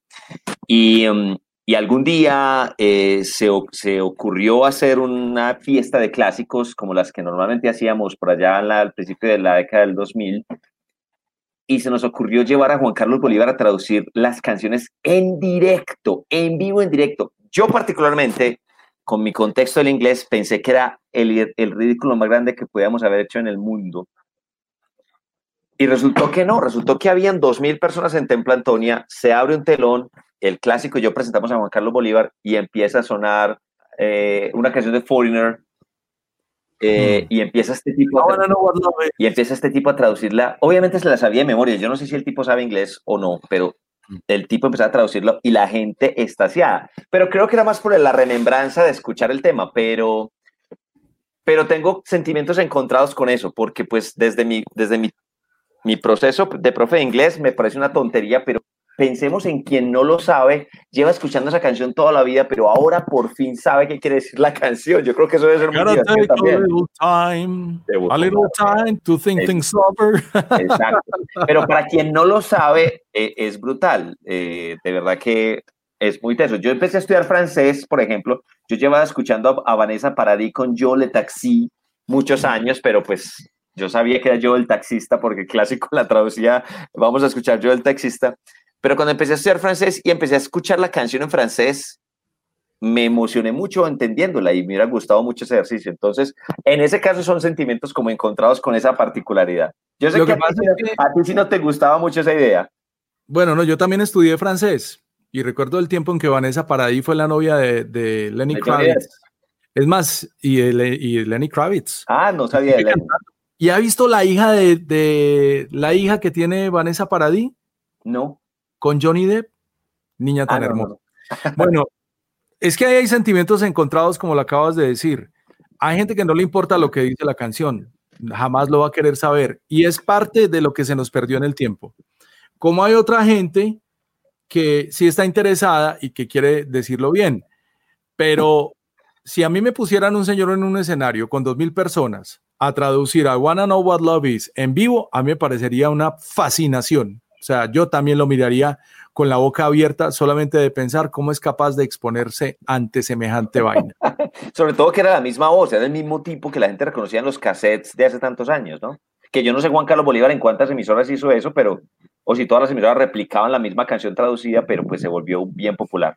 Y, em, y algún día eh, se, se, ocurrió hacer una fiesta de clásicos como las que normalmente hacíamos por allá al principio de la década del 2000, y se nos ocurrió llevar a Juan Carlos Bolívar a traducir las canciones en directo, en vivo, en directo. Yo particularmente, con mi contexto del inglés, pensé que era el, el ridículo más grande que podíamos haber hecho en el mundo. Y resultó que no, resultó que habían dos mil personas en Templo Antonia, se abre un telón, el clásico, yo presentamos a Juan Carlos Bolívar y empieza a sonar eh, una canción de Foreigner, eh, mm. y empieza este tipo a y empieza este tipo a traducirla. Obviamente se la sabía de memoria. Yo no sé si el tipo sabe inglés o no, pero mm. el tipo empezó a traducirlo y la gente estaciada. Pero creo que era más por la remembranza de escuchar el tema, pero pero tengo sentimientos encontrados con eso, porque pues desde mi desde mi, mi proceso de profe de inglés me parece una tontería, pero pensemos en quien no lo sabe, lleva escuchando esa canción toda la vida, pero ahora por fin sabe qué quiere decir la canción. Yo creo que eso debe ser muy divertido también. A little time, a little time to think things over. Exacto. Pero para quien no lo sabe, eh, es brutal. Eh, de verdad que es muy teso. Yo empecé a estudiar francés, por ejemplo. Yo llevaba escuchando a, Vanessa Paradis con Yo Le Taxi muchos años, pero pues yo sabía que era yo el taxista porque clásico la traducía, vamos a escuchar yo el taxista. Pero cuando empecé a estudiar francés y empecé a escuchar la canción en francés, me emocioné mucho entendiéndola y me hubiera gustado mucho ese ejercicio. Entonces, en ese caso son sentimientos como encontrados con esa particularidad. Yo sé que, a, ti, sí no te gustaba mucho esa idea. Bueno, no, yo también estudié francés y recuerdo el tiempo en que Vanessa Paradis fue la novia de, Lenny Kravitz. Es más, y, y, Lenny Kravitz. Ah, no sabía de Lenny. ¿Y ha visto la hija de, de, la hija que tiene Vanessa Paradis? No con Johnny Depp, niña tan ah, hermosa. Bueno, es que hay sentimientos encontrados, como lo acabas de decir. Hay gente que no le importa lo que dice la canción, jamás lo va a querer saber. Y es parte de lo que se nos perdió en el tiempo. Como hay otra gente que sí está interesada y que quiere decirlo bien, pero si a mí me pusieran un señor en un escenario con dos mil personas a traducir I Wanna Know What Love Is en vivo, a mí me parecería una fascinación. O sea, yo también lo miraría con la boca abierta solamente de pensar cómo es capaz de exponerse ante semejante vaina. Sobre todo que era la misma voz, era el mismo tipo que la gente reconocía en los cassettes de hace tantos años, ¿no? Que yo no sé Juan Carlos Bolívar en cuántas emisoras hizo eso, pero o si todas las emisoras replicaban la misma canción traducida, pero pues se volvió bien popular.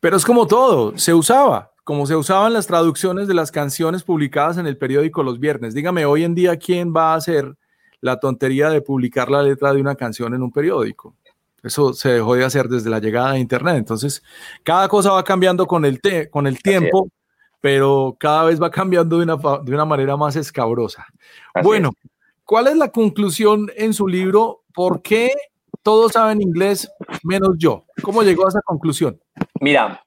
Pero es como todo, se usaba, como se usaban las traducciones de las canciones publicadas en el periódico los viernes. Dígame, hoy en día, ¿quién va a hacer la tontería de publicar la letra de una canción en un periódico. Eso se dejó de hacer desde la llegada de Internet. Entonces, cada cosa va cambiando con el, con el tiempo, pero cada vez va cambiando de una, de una manera más escabrosa. bueno, ¿cuál es la conclusión en su libro? ¿Por qué todos saben inglés menos yo? ¿Cómo llegó a esa conclusión? Mira,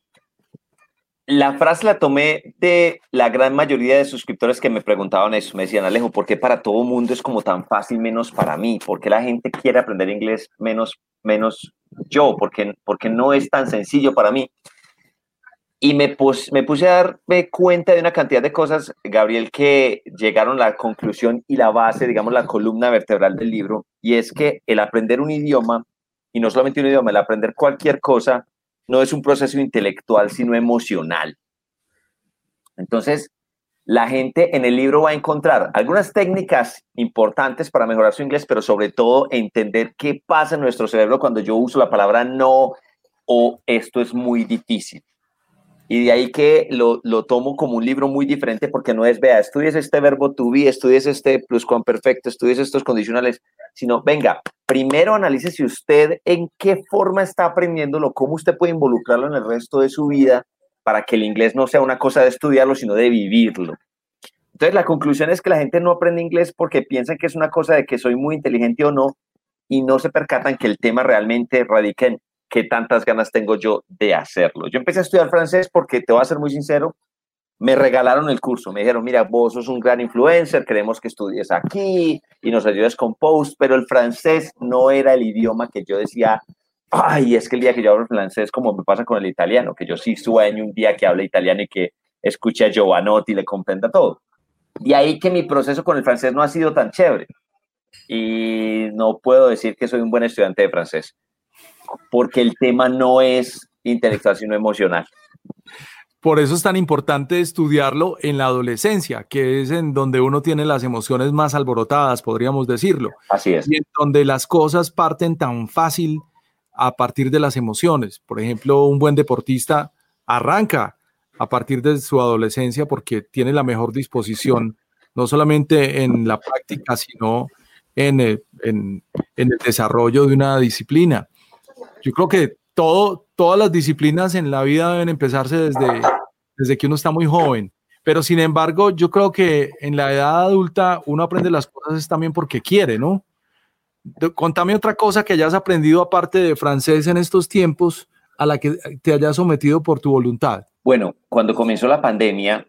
la frase la tomé de la gran mayoría de suscriptores que me preguntaban eso. Me decían, Alejo, ¿por qué para todo mundo es como tan fácil menos para mí? ¿Por qué la gente quiere aprender inglés menos, menos yo? ¿Por qué, porque no es tan sencillo para mí? Y me, me puse a darme cuenta de una cantidad de cosas, Gabriel, que llegaron a la conclusión y la base, digamos, la columna vertebral del libro. Y es que el aprender un idioma, y no solamente un idioma, el aprender cualquier cosa, no es un proceso intelectual, sino emocional. Entonces, la gente en el libro va a encontrar algunas técnicas importantes para mejorar su inglés, pero sobre todo entender qué pasa en nuestro cerebro cuando yo uso la palabra no o esto es muy difícil. Y de ahí que lo, tomo como un libro muy diferente porque no es, vea, estudies este verbo to be, estudies este pluscuamperfecto, estudies estos condicionales, sino, venga, primero analice si usted en qué forma está aprendiéndolo, cómo usted puede involucrarlo en el resto de su vida para que el inglés no sea una cosa de estudiarlo, sino de vivirlo. Entonces, la conclusión es que la gente no aprende inglés porque piensa que es una cosa de que soy muy inteligente o no y no se percatan que el tema realmente radica en qué tantas ganas tengo yo de hacerlo. Yo empecé a estudiar francés porque, te voy a ser muy sincero, me regalaron el curso. Me dijeron, mira, vos sos un gran influencer, queremos que estudies aquí y nos ayudes con post, pero el francés no era el idioma que yo decía, ay, es que el día que yo hablo francés, como me pasa con el italiano, que yo sí sueño un día que hable italiano y que escuche a Giovanotti y le comprenda todo. De ahí que mi proceso con el francés no ha sido tan chévere. Y no puedo decir que soy un buen estudiante de francés, porque el tema no es intelectual, sino emocional. Por eso es tan importante estudiarlo en la adolescencia, que es en donde uno tiene las emociones más alborotadas, podríamos decirlo. Así es. Y en donde las cosas parten tan fácil a partir de las emociones. Por ejemplo, un buen deportista arranca a partir de su adolescencia porque tiene la mejor disposición, no solamente en la práctica, sino en el, en el desarrollo de una disciplina. Yo creo que todo, todas las disciplinas en la vida deben empezarse desde, desde que uno está muy joven. Pero sin embargo, yo creo que en la edad adulta uno aprende las cosas también porque quiere, ¿no? Contame otra cosa que hayas aprendido aparte de francés en estos tiempos a la que te hayas sometido por tu voluntad. Bueno, cuando comenzó la pandemia,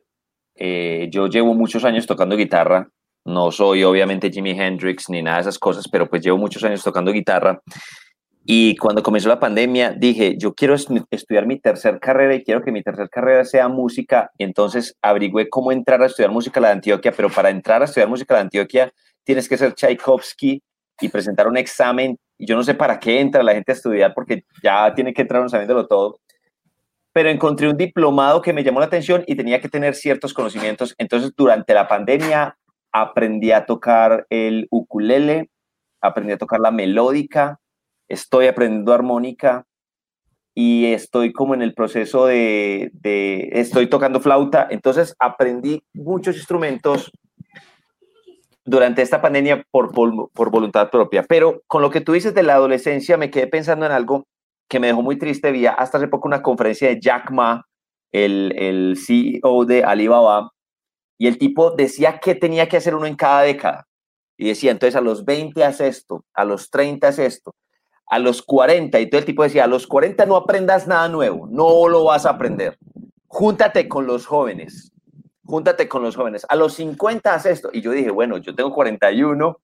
eh, yo llevo muchos años tocando guitarra. No soy obviamente Jimi Hendrix ni nada de esas cosas, pero pues llevo muchos años tocando guitarra. Y cuando comenzó la pandemia, dije, yo quiero estudiar mi tercer carrera y quiero que mi tercer carrera sea música. Entonces averigüé cómo entrar a estudiar música de Antioquia, pero para entrar a estudiar música de Antioquia tienes que ser Tchaikovsky y presentar un examen. Y yo no sé para qué entra la gente a estudiar porque ya tiene que entrar sabiéndolo todo. Pero encontré un diplomado que me llamó la atención y tenía que tener ciertos conocimientos. Entonces, durante la pandemia aprendí a tocar el ukulele, aprendí a tocar la melódica, estoy aprendiendo armónica y estoy como en el proceso de, estoy tocando flauta, entonces aprendí muchos instrumentos durante esta pandemia por, por, voluntad propia, pero con lo que tú dices de la adolescencia me quedé pensando en algo que me dejó muy triste, vi hasta hace poco una conferencia de Jack Ma, el, el CEO de Alibaba, y el tipo decía que tenía que hacer uno en cada década. Y decía, entonces a los 20 haz esto, a los 30 haz esto, a los 40, y todo el tipo decía, a los 40 no aprendas nada nuevo, no lo vas a aprender. Júntate con los jóvenes, júntate con los jóvenes. A los 50 haz esto. Y yo dije, bueno, yo tengo 41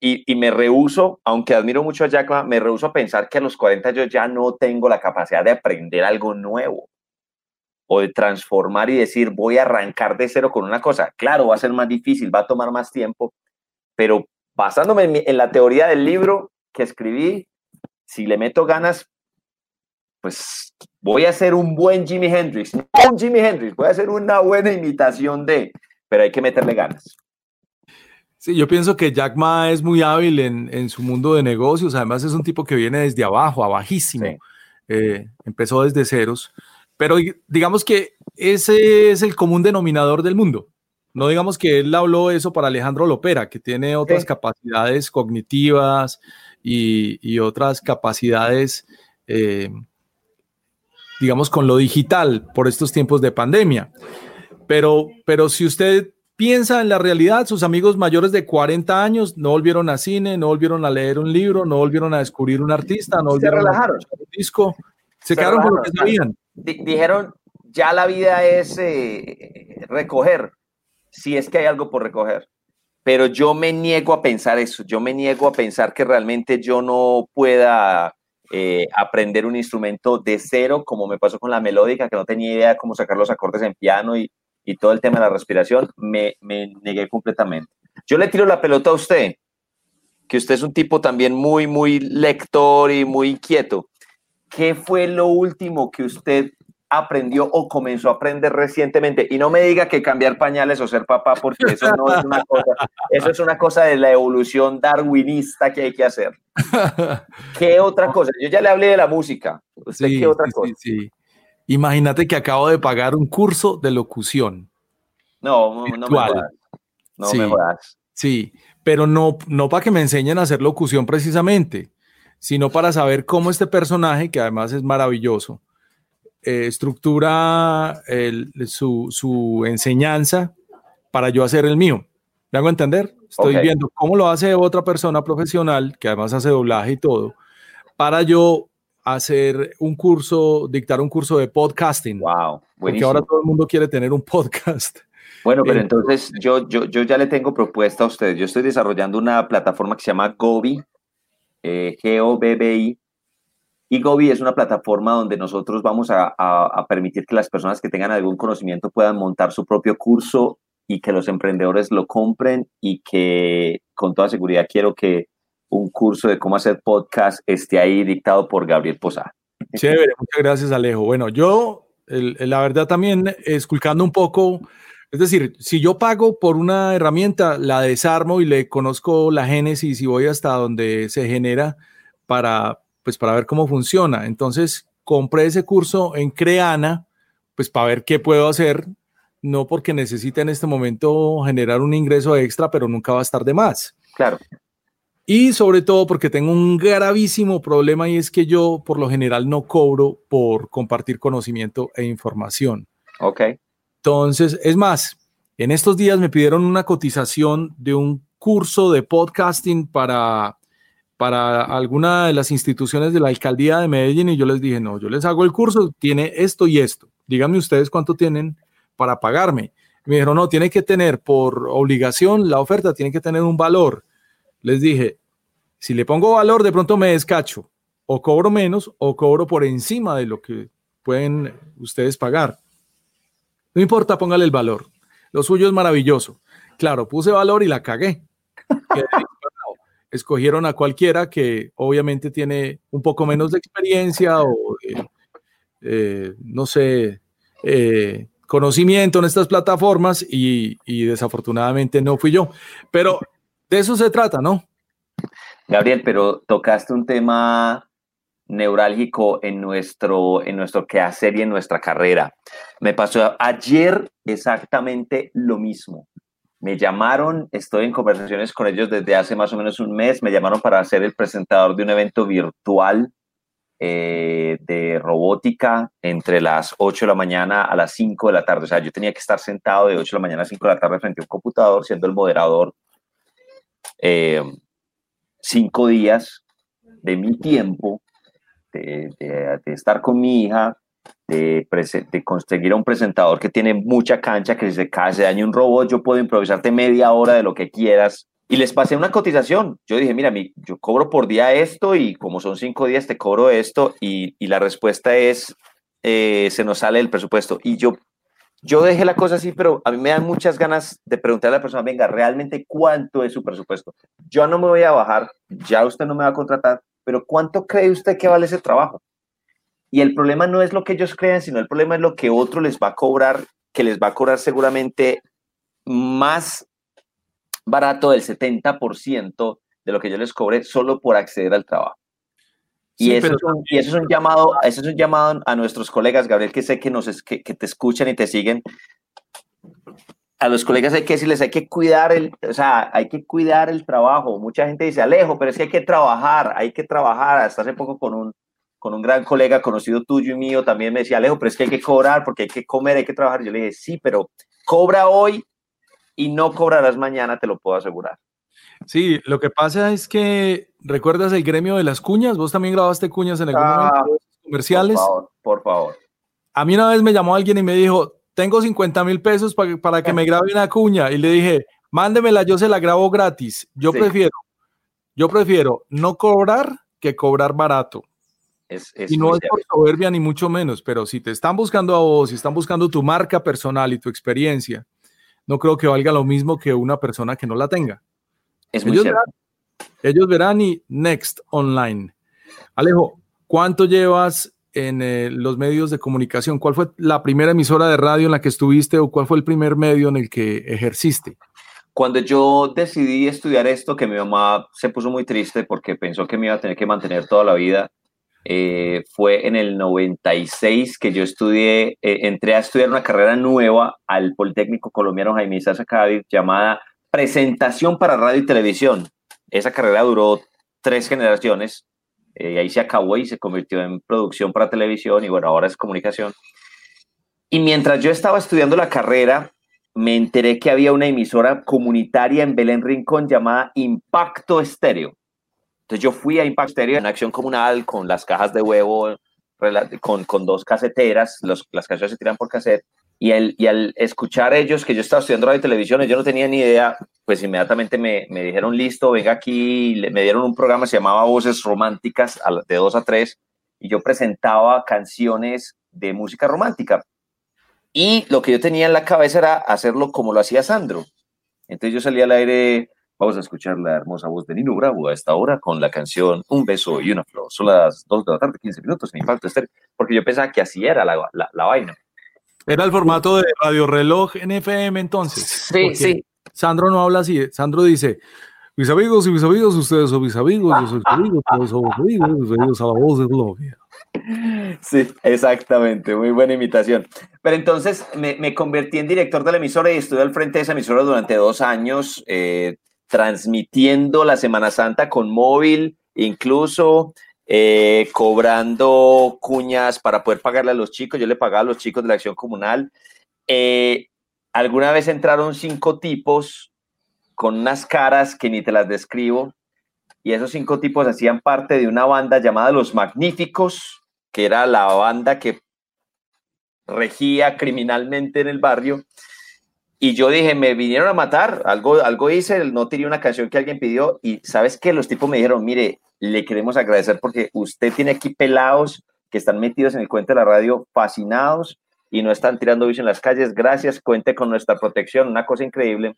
y, y me rehuso, aunque admiro mucho a Jack me rehuso a pensar que a los 40 yo ya no tengo la capacidad de aprender algo nuevo o de transformar y decir, voy a arrancar de cero con una cosa. Claro, va a ser más difícil, va a tomar más tiempo, pero basándome en la teoría del libro, que escribí, si le meto ganas, pues voy a hacer un buen Jimi Hendrix. No un Jimi Hendrix, voy a hacer una buena imitación de, pero hay que meterle ganas. Sí, yo pienso que Jack Ma es muy hábil en, su mundo de negocios. Además, es un tipo que viene desde abajo, abajísimo. Eh, empezó desde ceros. Pero digamos que ese es el común denominador del mundo. No digamos que él habló eso para Alejandro Lopera, que tiene otras capacidades cognitivas, y, otras capacidades, eh, digamos, con lo digital por estos tiempos de pandemia. Pero, pero si usted piensa en la realidad, sus amigos mayores de 40 años no volvieron a cine, no volvieron a leer un libro, no volvieron a descubrir un artista, no volvieron a un disco, se, quedaron con lo que sabían. dijeron, ya la vida es eh, recoger, si es que hay algo por recoger pero yo me niego a pensar eso, yo me niego a pensar que realmente yo no pueda eh, aprender un instrumento de cero, como me pasó con la melódica, que no tenía idea cómo sacar los acordes en piano y, todo el tema de la respiración, me, me negué completamente. Yo le tiro la pelota a usted, que usted es un tipo también muy, muy lector y muy inquieto. ¿Qué fue lo último que usted aprendió o comenzó a aprender recientemente. Y no me diga que cambiar pañales o ser papá, porque eso no es una cosa, eso es una cosa de la evolución darwinista que hay que hacer. ¿Qué otra cosa? Yo ya le hablé de la música. ¿Qué otra cosa? Sí, Imagínate que acabo de pagar un curso de locución. No, no me jodas. No me jodas. Sí, pero no, no para que me enseñen a hacer locución precisamente, sino para saber cómo este personaje, que además es maravilloso, eh, estructura su, enseñanza para yo hacer el mío. ¿Me hago entender? Estoy viendo cómo lo hace otra persona profesional, que además hace doblaje y todo, para yo hacer un curso, dictar un curso de podcasting. Wow, Porque ahora todo el mundo quiere tener un podcast. Bueno, pero entonces yo, yo, yo ya le tengo propuesta a ustedes. Yo estoy desarrollando una plataforma que se llama Gobi, eh, G-O-B-B-I, Y Gobi es una plataforma donde nosotros vamos a, a, permitir que las personas que tengan algún conocimiento puedan montar su propio curso y que los emprendedores lo compren y que con toda seguridad quiero que un curso de cómo hacer podcast esté ahí dictado por Gabriel Posada. Chévere, muchas gracias Alejo. Bueno, yo la verdad también esculcando un poco, es decir, si yo pago por una herramienta, la desarmo y le conozco la génesis y voy hasta donde se genera para, pues, para ver cómo funciona. Entonces, compré ese curso en Creana, pues para ver qué puedo hacer, no porque necesite en este momento generar un ingreso extra, pero nunca va a estar de más. Claro. Y sobre todo porque tengo un gravísimo problema y es que yo por lo general no cobro por compartir conocimiento e información. Ok. Entonces, es más, en estos días me pidieron una cotización de un curso de podcasting para, para alguna de las instituciones de la alcaldía de Medellín y yo les dije, no, yo les hago el curso, tiene esto y esto. Díganme ustedes cuánto tienen para pagarme. me dijeron, no, tiene que tener por obligación, la oferta tiene que tener un valor. Les dije, si le pongo valor, de pronto me descacho. O cobro menos o cobro por encima de lo que pueden ustedes pagar. No importa, póngale el valor. Lo suyo es maravilloso. Claro, puse valor y la cagué. Escogieron a cualquiera que obviamente tiene un poco menos de experiencia o, eh, no sé, eh, conocimiento en estas plataformas y, y desafortunadamente no fui yo. Pero de eso se trata, ¿no? Gabriel, pero tocaste un tema neurálgico en nuestro, en nuestro quehacer y en nuestra carrera. Me pasó ayer exactamente lo mismo. Me llamaron, estoy en conversaciones con ellos desde hace más o menos un mes, me llamaron para ser el presentador de un evento virtual eh, de robótica entre las 8 de la mañana a las 5 de la tarde. O sea, yo tenía que estar sentado de 8 de la mañana a 5 de la tarde frente a un computador siendo el moderador. Eh, cinco días de mi tiempo, de, estar con mi hija, de, conseguir a un presentador que tiene mucha cancha, que se cae, se un robot, yo puedo improvisarte media hora de lo que quieras. Y les pasé una cotización. Yo dije, mira, yo cobro por día esto y como son cinco días te cobro esto. Y, y la respuesta es, eh, se nos sale el presupuesto. Y yo yo dejé la cosa así, pero a mí me dan muchas ganas de preguntarle a la persona, venga, realmente cuánto es su presupuesto. Yo no me voy a bajar, ya usted no me va a contratar, pero ¿cuánto cree usted que vale ese trabajo? Y el problema no es lo que ellos crean, sino el problema es lo que otro les va a cobrar, que les va a cobrar seguramente más barato del 70% de lo que yo les cobre solo por acceder al trabajo. Y, eso, es un, llamado, eso es un llamado a nuestros colegas, Gabriel, que sé que, nos, que, te escuchan y te siguen. A los colegas hay que decirles, hay que cuidar el, o sea, hay que cuidar el trabajo. Mucha gente dice, Alejo, pero es que hay que trabajar, hay que trabajar. Hasta hace poco con un, con un gran colega conocido tuyo y mío también me decía, Alejo, pero es que hay que cobrar porque hay que comer, hay que trabajar. Yo le dije, sí, pero cobra hoy y no cobrarás mañana, te lo puedo asegurar. Sí, lo que pasa es que, ¿recuerdas el gremio de las cuñas? Vos también grabaste cuñas en algún ah, momento comerciales. Por favor, por favor. A mí una vez me llamó alguien y me dijo, tengo 50 mil pesos para, para que me grabe una cuña. Y le dije, mándemela, yo se la grabo gratis. Yo prefiero, yo prefiero no cobrar que cobrar barato. Y no es por soberbia ni mucho menos, pero si te están buscando a vos, si están buscando tu marca personal y tu experiencia, no creo que valga lo mismo que una persona que no la tenga ellos, verán, ellos verán y Next Online. Alejo, ¿cuánto llevas en eh, los medios de comunicación? ¿Cuál fue la primera emisora de radio en la que estuviste o cuál fue el primer medio en el que ejerciste? Cuando yo decidí estudiar esto, que mi mamá se puso muy triste porque pensó que me iba a tener que mantener toda la vida, eh, fue en el 96 que yo estudié, eh, entré a estudiar una carrera nueva al Politécnico Colombiano Jaime Sasa Cádiz llamada presentación para radio y televisión. Esa carrera duró tres generaciones, eh, y ahí se acabó y se convirtió en producción para televisión y bueno, ahora es comunicación. Y mientras yo estaba estudiando la carrera, me enteré que había una emisora comunitaria en Belén Rincón llamada Impacto Estéreo. Entonces yo fui a Impacto Estéreo en acción comunal con las cajas de huevo, con, con dos caseteras, los, las canciones se tiran por cassette y, el, y al escuchar ellos que yo estaba estudiando radio y televisión, yo no tenía ni idea, pues inmediatamente me, me dijeron, listo, venga aquí, me dieron un programa se llamaba Voces Románticas de 2 a 3, y yo presentaba canciones de música romántica. Y lo que yo tenía en la cabeza era hacerlo como lo hacía Sandro. Entonces yo salía al aire, vamos a escuchar la hermosa voz de Nino Bravo a esta hora con la canción Un beso y una flor. Son las 2 de la tarde, 15 minutos en Impacto Estéreo, porque yo pensaba que así era la, la, vaina. Era el formato de radio reloj en FM entonces. Sí, sí. Sandro no habla así, Sandro dice, mis amigos y mis amigos, ustedes son mis amigos, yo soy mis amigos, todos somos amigos, bienvenidos a la voz de Gloria. Sí, exactamente, muy buena imitación. Pero entonces me, convertí en director de la emisora y estuve al frente de esa emisora durante dos años, eh, transmitiendo la Semana Santa con móvil, incluso eh, cobrando cuñas para poder pagarle a los chicos. Yo le pagaba a los chicos de la acción comunal. Eh, alguna vez entraron cinco tipos con unas caras que ni te las describo. Y esos cinco tipos hacían parte de una banda llamada Los Magníficos, que era la banda que regía criminalmente en el barrio. Y yo dije, me vinieron a matar, algo, algo hice, no tiré una canción que alguien pidió y sabes que los tipos me dijeron, mire, le queremos agradecer porque usted tiene aquí pelados que están metidos en el cuento de la radio, fascinados y no están tirando bicho en las calles, gracias, cuente con nuestra protección, una cosa increíble.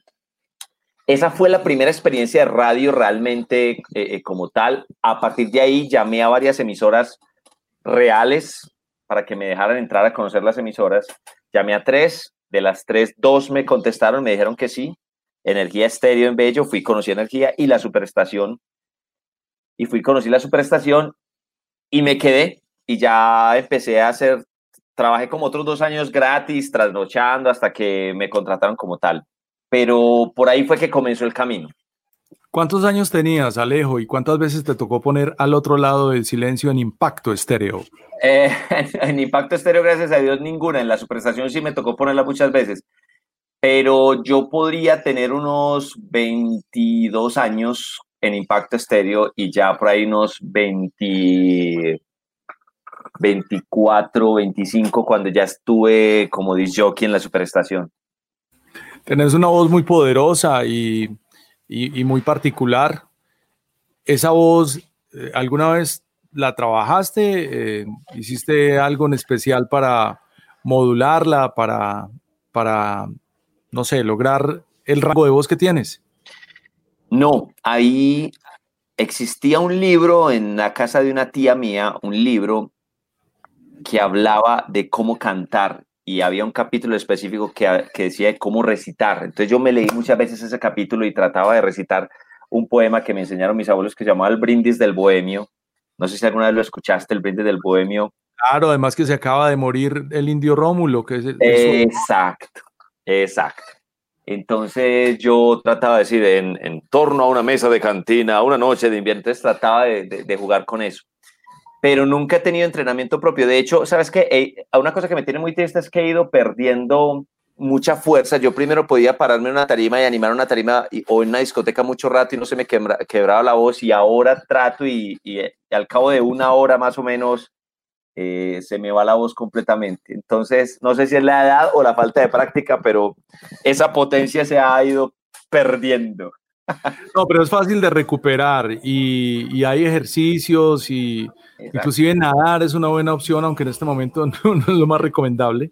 Esa fue la primera experiencia de radio realmente eh, eh, como tal. A partir de ahí llamé a varias emisoras reales para que me dejaran entrar a conocer las emisoras. Llamé a tres, de las tres, dos me contestaron, me dijeron que sí. Energía Estéreo en Bello, fui, conocí Energía y la Superestación. Y fui, conocí la Superestación y me quedé y ya empecé a hacer, trabajé como otros dos años gratis, trasnochando hasta que me contrataron como tal. Pero por ahí fue que comenzó el camino. ¿Cuántos años tenías, Alejo, y cuántas veces te tocó poner al otro lado del silencio en Impacto Estéreo? Eh, en Impacto Estéreo, gracias a Dios, ninguna. En la superestación sí me tocó ponerla muchas veces. Pero yo podría tener unos 22 años en Impacto Estéreo y ya por ahí unos 20, 24, 25 cuando ya estuve como disc jockey en la superestación. Tenés una voz muy poderosa y y, muy particular. Esa voz, eh, ¿alguna vez la trabajaste? Eh, ¿Hiciste algo en especial para modularla, para, para, no sé, lograr el rango de voz que tienes? No, ahí existía un libro en la casa de una tía mía, un libro que hablaba de cómo cantar y había un capítulo específico que, que, decía de cómo recitar. Entonces yo me leí muchas veces ese capítulo y trataba de recitar un poema que me enseñaron mis abuelos que se llamaba El Brindis del Bohemio. No sé si alguna vez lo escuchaste, El Brindis del Bohemio. Claro, además que se acaba de morir el indio Rómulo, que es... exacto, exacto. Entonces yo trataba de decir, en, en, torno a una mesa de cantina, una noche de invierno, entonces trataba de, de jugar con eso pero nunca he tenido entrenamiento propio. De hecho, ¿sabes qué? una cosa que me tiene muy triste es que he ido perdiendo mucha fuerza. Yo primero podía pararme en una tarima y animar una tarima o en una discoteca mucho rato y no se me quebraba la voz y ahora trato y, al cabo de una hora más o menos eh, se me va la voz completamente. Entonces, no sé si es la edad o la falta de práctica, pero esa potencia se ha ido perdiendo. No, pero es fácil de recuperar y, y hay ejercicios y Inclusive nadar es una buena opción, aunque en este momento no, es lo más recomendable.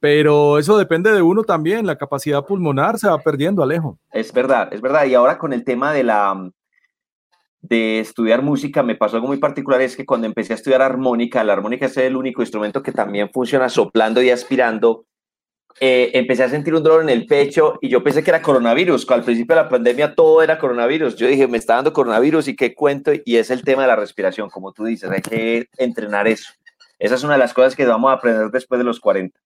Pero eso depende de uno también, la capacidad pulmonar se va perdiendo, Alejo. Es verdad, es verdad. Y ahora con el tema de la de estudiar música me pasó algo muy particular, es que cuando empecé a estudiar armónica, la armónica es el único instrumento que también funciona soplando y aspirando, eh, empecé a sentir un dolor en el pecho y yo pensé que era coronavirus. Al principio de la pandemia todo era coronavirus. Yo dije, me está dando coronavirus y qué cuento. Y es el tema de la respiración, como tú dices, hay que entrenar eso. Esa es una de las cosas que vamos a aprender después de los 40.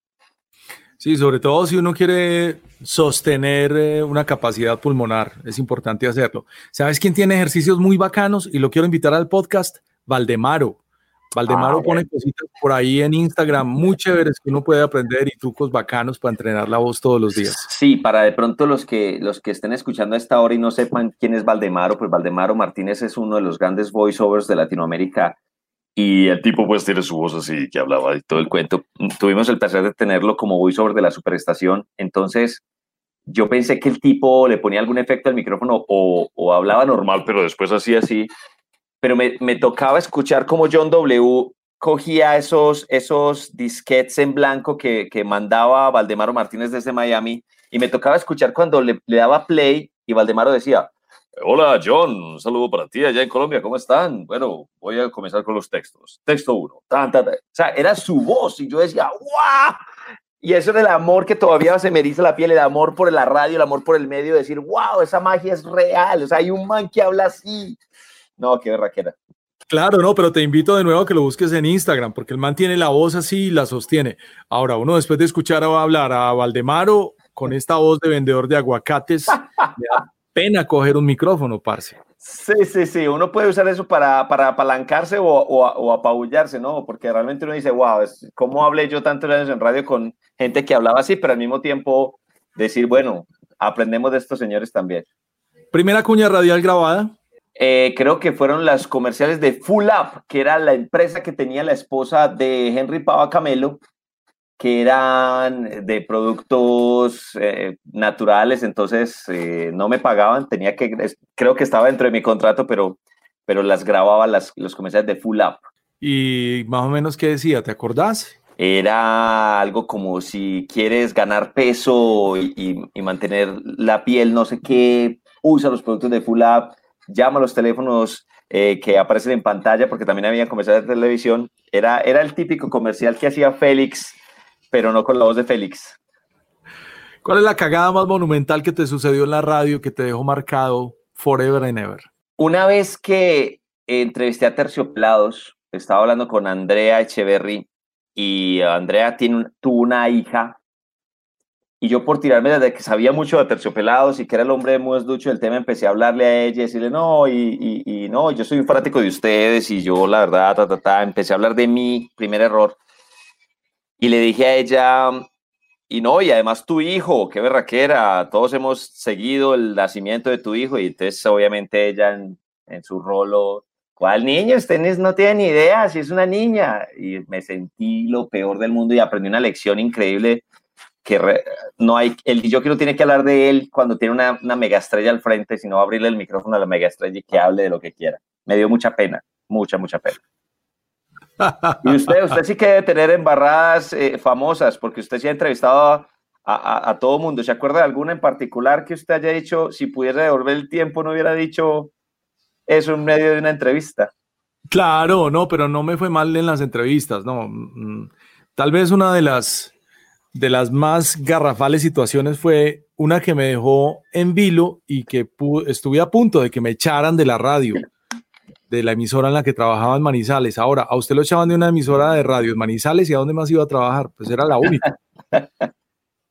Sí, sobre todo si uno quiere sostener eh, una capacidad pulmonar, es importante hacerlo. ¿Sabes quién tiene ejercicios muy bacanos? Y lo quiero invitar al podcast, Valdemaro. Valdemaro ah, pone cositas por ahí en Instagram muy chéveres que uno puede aprender y trucos bacanos para entrenar la voz todos los días. Sí, para de pronto los que, los que estén escuchando a esta hora y no sepan quién es Valdemaro, pues Valdemaro Martínez es uno de los grandes voiceovers de Latinoamérica y el tipo pues tiene su voz así que hablaba y todo el cuento. Tuvimos el placer de tenerlo como voiceover de la superestación, entonces yo pensé que el tipo le ponía algún efecto al micrófono o, o hablaba normal, pero después hacía así pero me, me, tocaba escuchar como John W. cogía esos, esos disquetes en blanco que, que mandaba Valdemaro Martínez desde Miami y me tocaba escuchar cuando le, le daba play y Valdemaro decía, Hola John, un saludo para ti allá en Colombia, ¿cómo están? Bueno, voy a comenzar con los textos. Texto uno. O sea, era su voz y yo decía, ¡guau! Y eso era el amor que todavía se me dice la piel, el amor por la radio, el amor por el medio, decir, wow, esa magia es real. O sea, hay un man que habla así. No, qué berraquera. Claro, no, pero te invito de nuevo a que lo busques en Instagram, porque el man tiene la voz así y la sostiene. Ahora, uno después de escuchar a hablar a Valdemaro con esta voz de vendedor de aguacates, pena coger un micrófono, parce. Sí, sí, sí, uno puede usar eso para, para apalancarse o, o, apabullarse, ¿no? Porque realmente uno dice, wow, ¿cómo hablé yo tantos años en radio con gente que hablaba así, pero al mismo tiempo decir, bueno, aprendemos de estos señores también. Primera cuña radial grabada. Eh, creo que fueron las comerciales de Full Up, que era la empresa que tenía la esposa de Henry Pava Camelo, que eran de productos eh, naturales, entonces eh, no me pagaban, tenía que, creo que estaba dentro de mi contrato, pero, pero las grababa las, los comerciales de Full Up. ¿Y más o menos qué decía? ¿Te acordás? Era algo como si quieres ganar peso y, y, mantener la piel, no sé qué, usa los productos de Full Up, llama a los teléfonos eh, que aparecen en pantalla, porque también había comerciales de televisión. Era, era el típico comercial que hacía Félix pero no con la voz de Félix. ¿Cuál es la cagada más monumental que te sucedió en la radio que te dejó marcado forever and ever? Una vez que entrevisté a Tercioplados, estaba hablando con Andrea Echeverry y Andrea tiene, tuvo una hija y yo por tirarme desde que sabía mucho de Terciopelados y que era el hombre más ducho del tema, empecé a hablarle a ella y decirle, no, y, y, no, yo soy un fanático de ustedes y yo la verdad, ta, ta, ta, empecé a hablar de mi primer error. Y le dije a ella, y no, y además tu hijo, qué berraquera, todos hemos seguido el nacimiento de tu hijo, y entonces obviamente ella en, su rolo, ¿cuál niño? Usted no tiene ni idea si es una niña. Y me sentí lo peor del mundo y aprendí una lección increíble que no hay, el yo que no tiene que hablar de él cuando tiene una, una mega estrella al frente, sino abrirle el micrófono a la mega estrella y que hable de lo que quiera. Me dio mucha pena, mucha, mucha pena. Y usted, usted sí que debe tener embarradas eh, famosas, porque usted sí ha entrevistado a, a, todo mundo. ¿Se acuerda de alguna en particular que usted haya dicho, si pudiera devolver el tiempo, no hubiera dicho eso en medio de una entrevista? Claro, no, pero no me fue mal en las entrevistas, no. Mm, tal vez una de las, de las más garrafales situaciones fue una que me dejó en vilo y que estuve a punto de que me echaran de la radio de la emisora en la que trabajaba en Manizales. Ahora, a usted lo echaban de una emisora de radio en Manizales y a dónde más iba a trabajar? Pues era la única.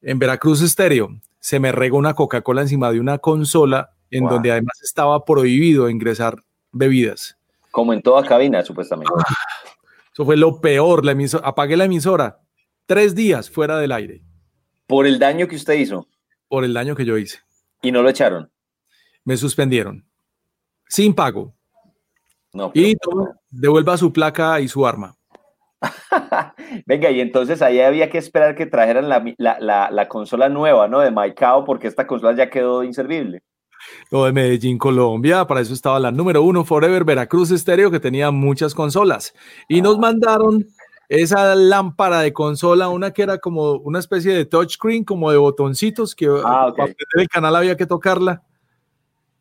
en Veracruz Estéreo se me regó una Coca-Cola encima de una consola en donde además estaba prohibido ingresar bebidas. Como en toda cabina, supuestamente. Ah, eso fue lo peor. La emisora, apagué la emisora tres días fuera del aire. ¿Por el daño que usted hizo? Por el daño que yo hice. ¿Y no lo echaron? Me suspendieron. Sin pago y devuelva su placa y su arma. Venga, y entonces ahí había que esperar que trajeran la, consola nueva, ¿no? De Maicao, porque esta consola ya quedó inservible. Lo de Medellín, Colombia, para eso estaba la número uno, Forever Veracruz Estéreo, que tenía muchas consolas. Y nos mandaron esa lámpara de consola, una que era como una especie de touchscreen, como de botoncitos, que ah, para el canal había que tocarla.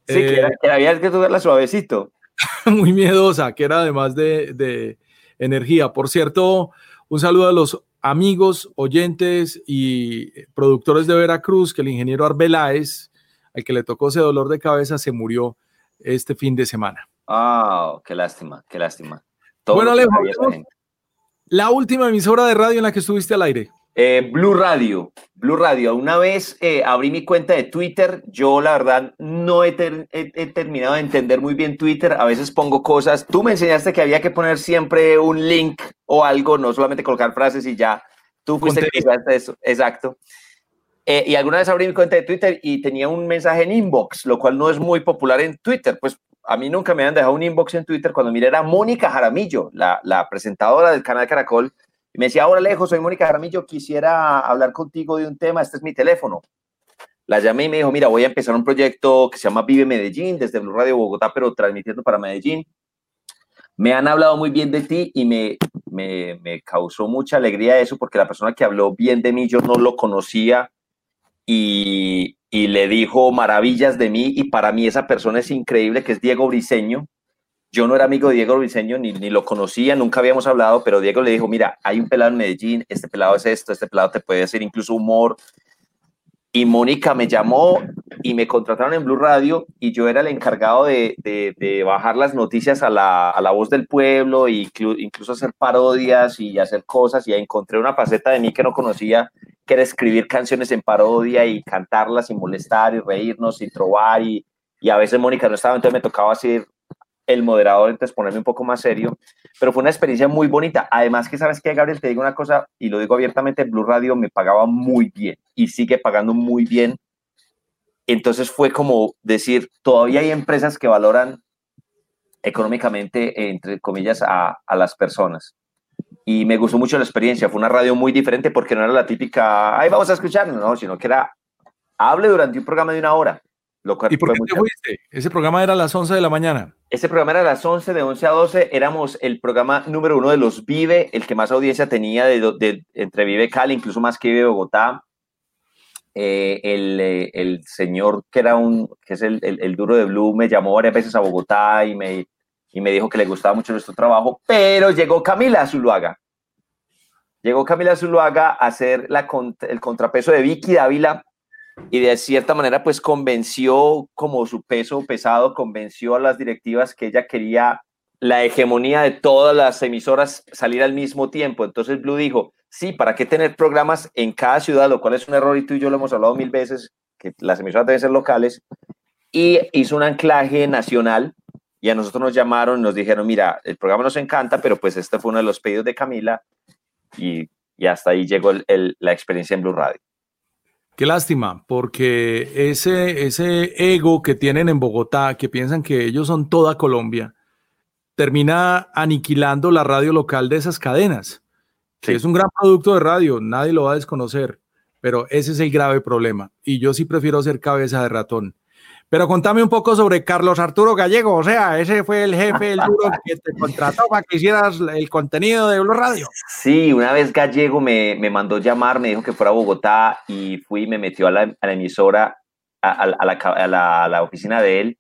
Sí, que, eh, que había que tocarla suavecito. muy miedosa, que era además de, energía. Por cierto, un saludo a los amigos, oyentes y productores de Veracruz, que el ingeniero Arbeláez, al que le tocó ese dolor de cabeza, se murió este fin de semana. Ah, qué lástima, qué lástima. bueno, Alejo, la última emisora de radio en la que estuviste al aire. Eh, Blue Radio, Blue Radio. Una vez eh, abrí mi cuenta de Twitter, yo la verdad no he, terminado de entender muy bien Twitter. A veces pongo cosas. Tú me enseñaste que había que poner siempre un link o algo, no solamente colocar frases y ya. Tú fuiste que eso. Exacto. Eh, y alguna vez abrí mi cuenta de Twitter y tenía un mensaje en inbox, lo cual no es muy popular en Twitter. Pues a mí nunca me han dejado un inbox en Twitter cuando miré era Mónica Jaramillo, la, la presentadora del canal Caracol y me decía, hola lejos, soy Mónica Jaramillo, quisiera hablar contigo de un tema, este es mi teléfono. La llamé y me dijo, mira, voy a empezar un proyecto que se llama Vive Medellín, desde Blue Radio Bogotá, pero transmitiendo para Medellín. Me han hablado muy bien de ti y me, me, me, causó mucha alegría eso porque la persona que habló bien de mí yo no lo conocía y, y, le dijo maravillas de mí y para mí esa persona es increíble que es Diego Briseño. Yo no era amigo de Diego Briseño ni, ni lo conocía, nunca habíamos hablado, pero Diego le dijo, mira, hay un pelado en Medellín, este pelado es esto, este pelado te puede hacer incluso humor, y Mónica me llamó y me contrataron en Blue Radio y yo era el encargado de, bajar las noticias a la, a la, voz del pueblo e incluso hacer parodias y hacer cosas y encontré una faceta de mí que no conocía, que era escribir canciones en parodia y cantarlas y molestar y reírnos y trobar y, y a veces Mónica no estaba, entonces me tocaba hacer el moderador, entonces ponerme un poco más serio, pero fue una experiencia muy bonita. Además que, ¿sabes qué, Gabriel? Te digo una cosa, y lo digo abiertamente, Blue Radio me pagaba muy bien y sigue pagando muy bien. Entonces fue como decir, todavía hay empresas que valoran económicamente, entre comillas, a, a las personas. Y me gustó mucho la experiencia, fue una radio muy diferente porque no era la típica, ahí vamos a escuchar, no, sino que era, hable durante un programa de una hora ¿Y por qué te fuiste? Ese programa era a las 11 de la mañana. Ese programa era a las 11, de 11 a 12. Éramos el programa número uno de los Vive, el que más audiencia tenía de, entre Vive Cali, incluso más que Vive Bogotá. Eh, el, eh, el, señor que era un, que es el, el, duro de Blue, me llamó varias veces a Bogotá y me, y me dijo que le gustaba mucho nuestro trabajo, pero llegó Camila Zuluaga. Llegó Camila Zuluaga a hacer la, el contrapeso de Vicky Dávila y de cierta manera pues convenció como su peso pesado, convenció a las directivas que ella quería la hegemonía de todas las emisoras salir al mismo tiempo. Entonces Blue dijo, sí, ¿para qué tener programas en cada ciudad? Lo cual es un error y tú y yo lo hemos hablado mil veces, que las emisoras deben ser locales. Y hizo un anclaje nacional y a nosotros nos llamaron nos dijeron, mira, el programa nos encanta, pero pues este fue uno de los pedidos de Camila y hasta ahí llegó la experiencia en Blue Radio. Qué lástima, porque ese, ese ego que tienen en Bogotá, que piensan que ellos son toda Colombia, termina aniquilando la radio local de esas cadenas, que es un gran producto de radio, nadie lo va a desconocer, pero ese es el grave problema. Y yo sí prefiero ser cabeza de ratón. Pero contame un poco sobre Carlos Arturo Gallego, o sea, ese fue el jefe, el duro que te contrató para que hicieras el contenido de Blue Radio. Sí, una vez Gallego me, me mandó llamar, me dijo que fuera a Bogotá y fui me metió a la, la emisora, a, a, la, a, la, oficina de él.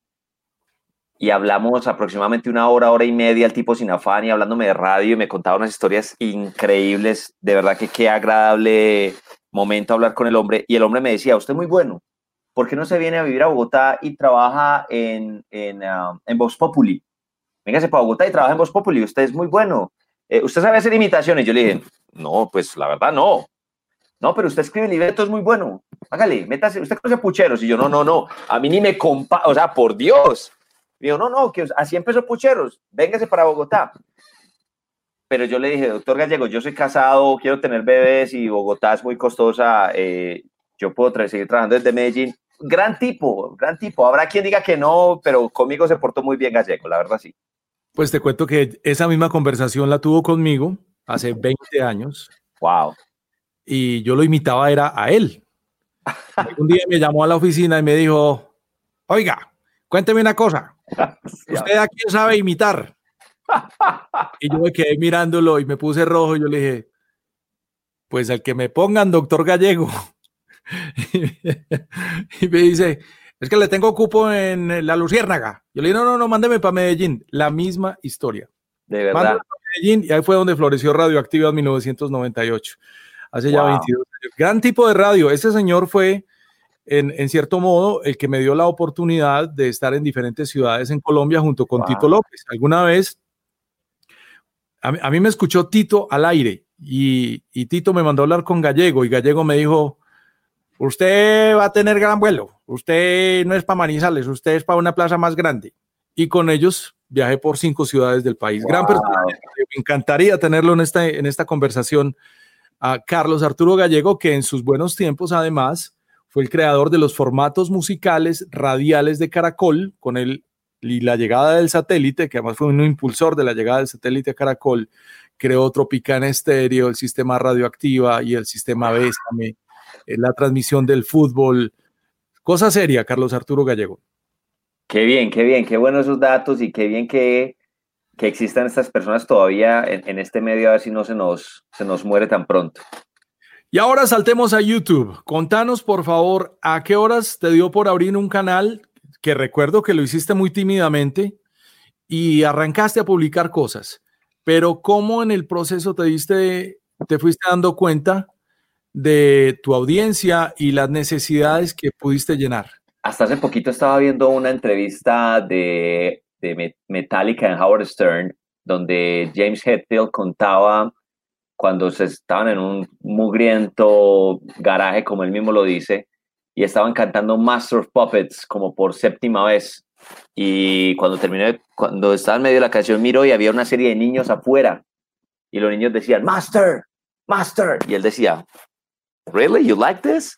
Y hablamos aproximadamente una hora, hora y media, el tipo sin afán y hablándome de radio y me contaba unas historias increíbles, de verdad que qué agradable momento hablar con el hombre. Y el hombre me decía, usted es muy bueno, ¿por qué no se viene a vivir a Bogotá y trabaja en, en, uh, en Vox Populi? Véngase para Bogotá y trabaja en Vox Populi, usted es muy bueno. Eh, ¿Usted sabe hacer imitaciones? Yo le dije, no, pues la verdad no. No, pero usted escribe libretos muy bueno. Hágale, métase, usted conoce pucheros. Y yo, no, no, no, a mí ni me compa, o sea, por Dios. Digo, no, no, que así empezó pucheros, véngase para Bogotá. Pero yo le dije, doctor Gallego, yo soy casado, quiero tener bebés y Bogotá es muy costosa, eh, yo puedo seguir trabajando desde Medellín gran tipo, gran tipo. Habrá quien diga que no, pero conmigo se portó muy bien Gallego, la verdad sí. Pues te cuento que esa misma conversación la tuvo conmigo hace 20 años. Wow. Y yo lo imitaba era a él. Un día me llamó a la oficina y me dijo, oiga, cuénteme una cosa. ¿Usted a quién sabe imitar? Y yo me quedé mirándolo y me puse rojo y yo le dije, pues al que me pongan doctor Gallego. y me dice, es que le tengo cupo en la Luciérnaga. Yo le dije, no, no, no, mándeme para Medellín. La misma historia. De verdad. Medellín y ahí fue donde floreció Radioactiva en 1998. Hace ya 22 años. Gran tipo de radio. Ese señor fue, en, en, cierto modo, el que me dio la oportunidad de estar en diferentes ciudades en Colombia junto con Tito López. Alguna vez, a mí, a mí, me escuchó Tito al aire y, y Tito me mandó a hablar con Gallego y Gallego me dijo, usted va a tener gran vuelo, usted no es para Manizales, usted es para una plaza más grande. Y con ellos viajé por cinco ciudades del país. Gran persona, me encantaría tenerlo en esta, en esta conversación. A Carlos Arturo Gallego, que en sus buenos tiempos además fue el creador de los formatos musicales radiales de Caracol, con el y la llegada del satélite, que además fue un impulsor de la llegada del satélite a Caracol, creó Tropicana Estéreo, el sistema radioactiva y el sistema Bésame la transmisión del fútbol. Cosa seria, Carlos Arturo Gallego. Qué bien, qué bien, qué buenos esos datos y qué bien que que existan estas personas todavía en, este medio, a ver si no se nos, se nos muere tan pronto. Y ahora saltemos a YouTube. Contanos, por favor, a qué horas te dio por abrir un canal, que recuerdo que lo hiciste muy tímidamente, y arrancaste a publicar cosas. Pero cómo en el proceso te diste, te fuiste dando cuenta de tu audiencia y las necesidades que pudiste llenar. Hasta hace poquito estaba viendo una entrevista de, de Metallica en Howard Stern, donde James Hetfield contaba cuando se estaban en un mugriento garaje, como él mismo lo dice, y estaban cantando Master of Puppets como por séptima vez. Y cuando terminé, cuando estaba en medio de la canción, miro y había una serie de niños afuera. Y los niños decían, Master, Master. Y él decía, ¿Really? You like this?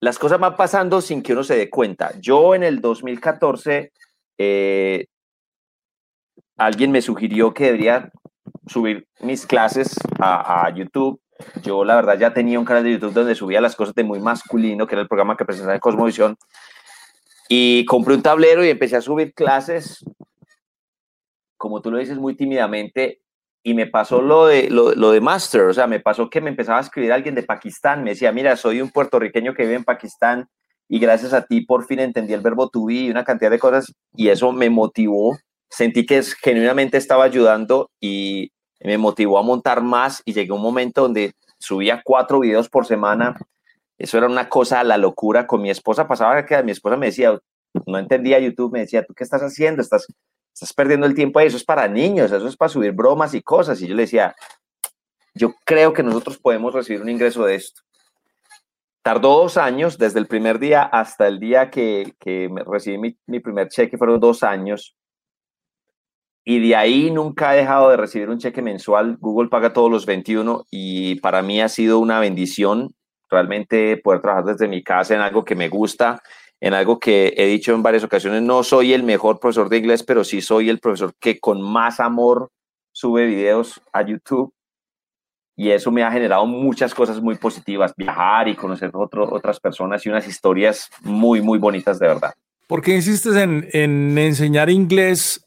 Las cosas van pasando sin que uno se dé cuenta. Yo en el 2014, eh, alguien me sugirió que debería subir mis clases a, YouTube. Yo la verdad ya tenía un canal de YouTube donde subía las cosas de muy masculino, que era el programa que presentaba en Cosmovisión. Y compré un tablero y empecé a subir clases, como tú lo dices, muy tímidamente y me pasó lo de, lo, de Master, o sea, me pasó que me empezaba a escribir alguien de Pakistán, me decía, mira, soy un puertorriqueño que vive en Pakistán y gracias a ti por fin entendí el verbo to be y una cantidad de cosas y eso me motivó, sentí que genuinamente estaba ayudando y me motivó a montar más y llegué a un momento donde subía cuatro videos por semana, eso era una cosa, la locura, con mi esposa pasaba que mi esposa me decía, no entendía YouTube, me decía, ¿tú qué estás haciendo? Estás estás perdiendo el tiempo ahí, eso es para niños, eso es para subir bromas y cosas. Y yo le decía, yo creo que nosotros podemos recibir un ingreso de esto. Tardó dos años, desde el primer día hasta el día que, que recibí mi, mi, primer cheque, fueron dos años. Y de ahí nunca he dejado de recibir un cheque mensual. Google paga todos los 21 y para mí ha sido una bendición realmente poder trabajar desde mi casa en algo que me gusta en algo que he dicho en varias ocasiones, no soy el mejor profesor de inglés, pero sí soy el profesor que con más amor sube videos a YouTube y eso me ha generado muchas cosas muy positivas, viajar y conocer otras personas y unas historias muy, muy bonitas de verdad. ¿Por qué insistes en, en enseñar inglés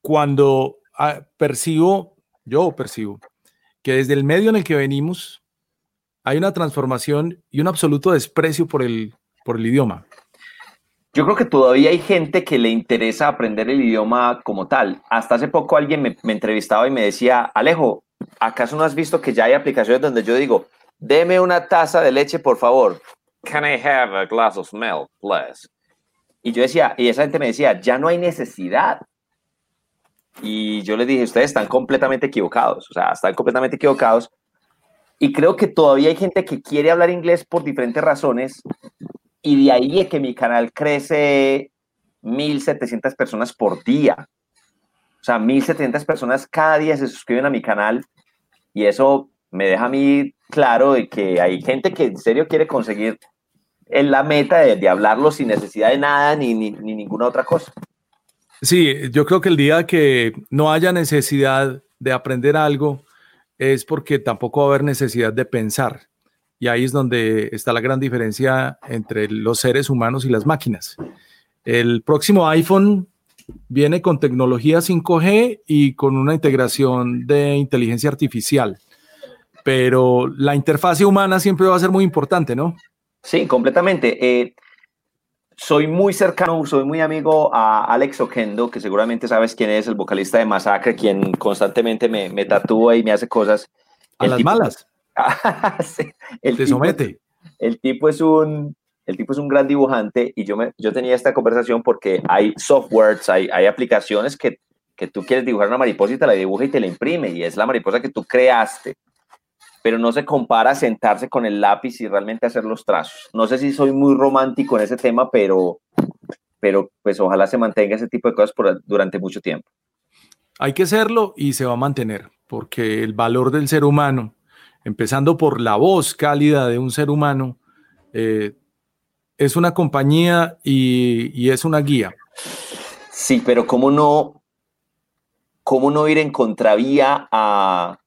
cuando ah, percibo, yo percibo, que desde el medio en el que venimos hay una transformación y un absoluto desprecio por el, por el idioma? Yo creo que todavía hay gente que le interesa aprender el idioma como tal. Hasta hace poco alguien me, entrevistaba y me decía, Alejo, ¿acaso no has visto que ya hay aplicaciones donde yo digo, deme una taza de leche, por favor? Can I have a glass of milk, please? Y yo decía, y esa gente me decía, ya no hay necesidad. Y yo les dije, ustedes están completamente equivocados, o sea, están completamente equivocados. Y creo que todavía hay gente que quiere hablar inglés por diferentes razones y de ahí es que mi canal crece 1.700 personas por día. O sea, 1.700 personas cada día se suscriben a mi canal y eso me deja a mí claro de que hay gente que en serio quiere conseguir en la meta de, hablarlo sin necesidad de nada ni, ni, ni ninguna otra cosa. Sí, yo creo que el día que no haya necesidad de aprender algo es porque tampoco va a haber necesidad de pensar. Y ahí es donde está la gran diferencia entre los seres humanos y las máquinas. El próximo iPhone viene con tecnología 5G y con una integración de inteligencia artificial. Pero la interfase humana siempre va a ser muy importante, ¿no? Sí, completamente. Eh, soy muy cercano, soy muy amigo a Alex Oquendo, que seguramente sabes quién es, el vocalista de Masacre, quien constantemente me, me tatúa y me hace cosas. A las malas. el Te somete. el tipo es un, el tipo es un gran dibujante y yo, me, yo tenía esta conversación porque hay softwares, hay, hay aplicaciones que, que tú quieres dibujar una mariposa y te la dibuja y te la imprime y es la mariposa que tú creaste. Pero no se compara sentarse con el lápiz y realmente hacer los trazos. No sé si soy muy romántico en ese tema, pero, pero pues ojalá se mantenga ese tipo de cosas por, durante mucho tiempo. Hay que hacerlo y se va a mantener, porque el valor del ser humano empezando por la voz cálida de un ser humano, eh, es una compañía y, es una guía. Sí, pero ¿cómo no, cómo no ir en contravía a,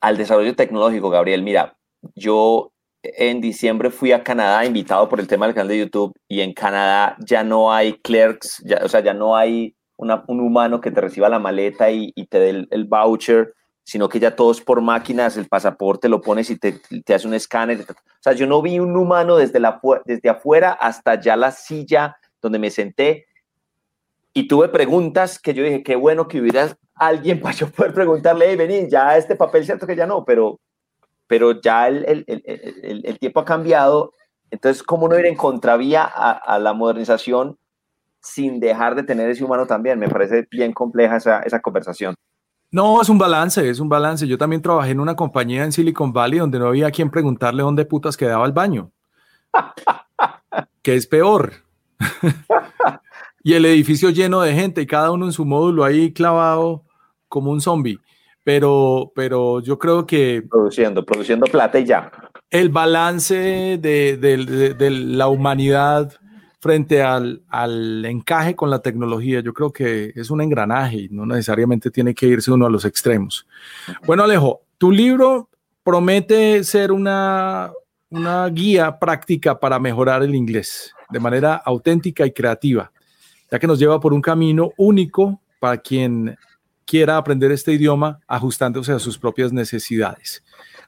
al desarrollo tecnológico, Gabriel? Mira, yo en diciembre fui a Canadá invitado por el tema del canal de YouTube y en Canadá ya no hay clerks, ya, o sea, ya no hay un humano que te reciba la maleta y, te dé el, voucher, sino que ya todo es por máquinas, el pasaporte lo pones y te, te hace un escáner. O sea, yo no vi un humano desde, la, desde afuera hasta ya la silla donde me senté y tuve preguntas que yo dije, qué bueno que hubiera alguien para yo poder preguntarle, hey, vení, ya este papel, cierto que ya no, pero, pero ya el, el, el, el tiempo ha cambiado. Entonces, ¿cómo no ir en contravía a, a, la modernización sin dejar de tener ese humano también? Me parece bien compleja esa, esa conversación. No, es un balance, es un balance. Yo también trabajé en una compañía en Silicon Valley donde no había quien preguntarle dónde putas quedaba el baño. que es peor. y el edificio lleno de gente y cada uno en su módulo ahí clavado como un zombie. Pero, pero yo creo que... Produciendo, produciendo plata y ya. El balance de, la humanidad frente al, al, encaje con la tecnología, yo creo que es un engranaje y no necesariamente tiene que irse uno a los extremos. Bueno, Alejo, tu libro promete ser una, una guía práctica para mejorar el inglés de manera auténtica y creativa ya que nos lleva por un camino único para quien quiera aprender este idioma ajustándose a sus propias necesidades.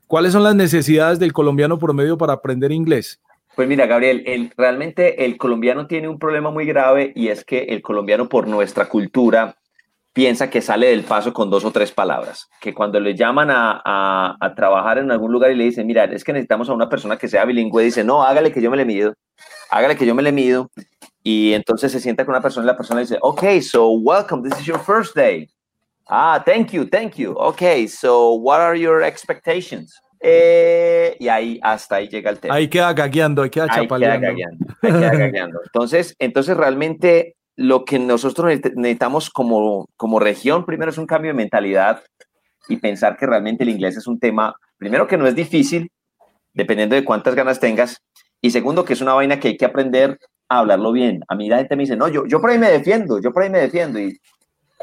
¿Cuáles son las necesidades del colombiano promedio para aprender inglés? Pues mira, Gabriel, realmente el colombiano tiene un problema muy grave y es que el colombiano por nuestra cultura piensa que sale del paso con dos o tres palabras, que cuando le llaman a, a, trabajar en algún lugar y le dicen, mira, es que necesitamos a una persona que sea bilingüe, dice, no, hágale que yo me le mido, hágale que yo me le mido, y entonces se sienta con una persona y la persona dice, ok, so welcome, this is your first day. Ah, thank you, thank you. Ok, so what are your expectations? Eh, y ahí hasta ahí llega el tema. Ahí queda gagueando, ahí queda chapaleando. Ahí queda gagueando, Entonces, entonces realmente lo que nosotros necesitamos como, como región, primero es un cambio de mentalidad y pensar que realmente el inglés es un tema, primero que no es difícil, dependiendo de cuántas ganas tengas, y segundo que es una vaina que hay que aprender hablarlo bien. A mí la gente me dice, no, yo, yo por ahí me defiendo, yo por ahí me defiendo. ¿Y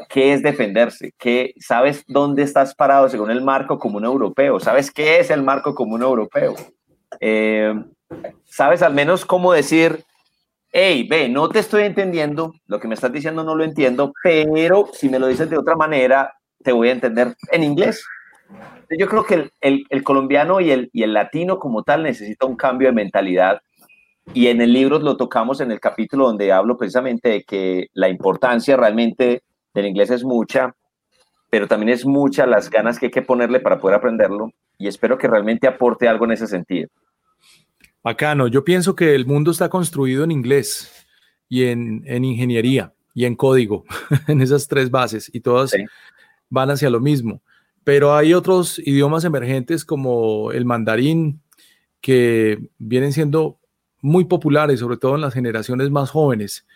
qué es defenderse? ¿Qué, ¿Sabes dónde estás parado según el marco común europeo? ¿Sabes qué es el marco común europeo? Eh, ¿Sabes al menos cómo decir, hey, ve, no te estoy entendiendo, lo que me estás diciendo no lo entiendo, pero si me lo dices de otra manera, te voy a entender en inglés. Yo creo que el, el, el colombiano y el, y el latino como tal necesita un cambio de mentalidad y en el libro lo tocamos en el capítulo donde hablo precisamente de que la importancia realmente del inglés es mucha, pero también es mucha las ganas que hay que ponerle para poder aprenderlo y espero que realmente aporte algo en ese sentido. Bacano, yo pienso que el mundo está construido en inglés y en, en ingeniería y en código, en esas tres bases y todas van hacia lo mismo. Pero hay otros idiomas emergentes como el mandarín que vienen siendo muy populares, sobre todo en las generaciones más jóvenes.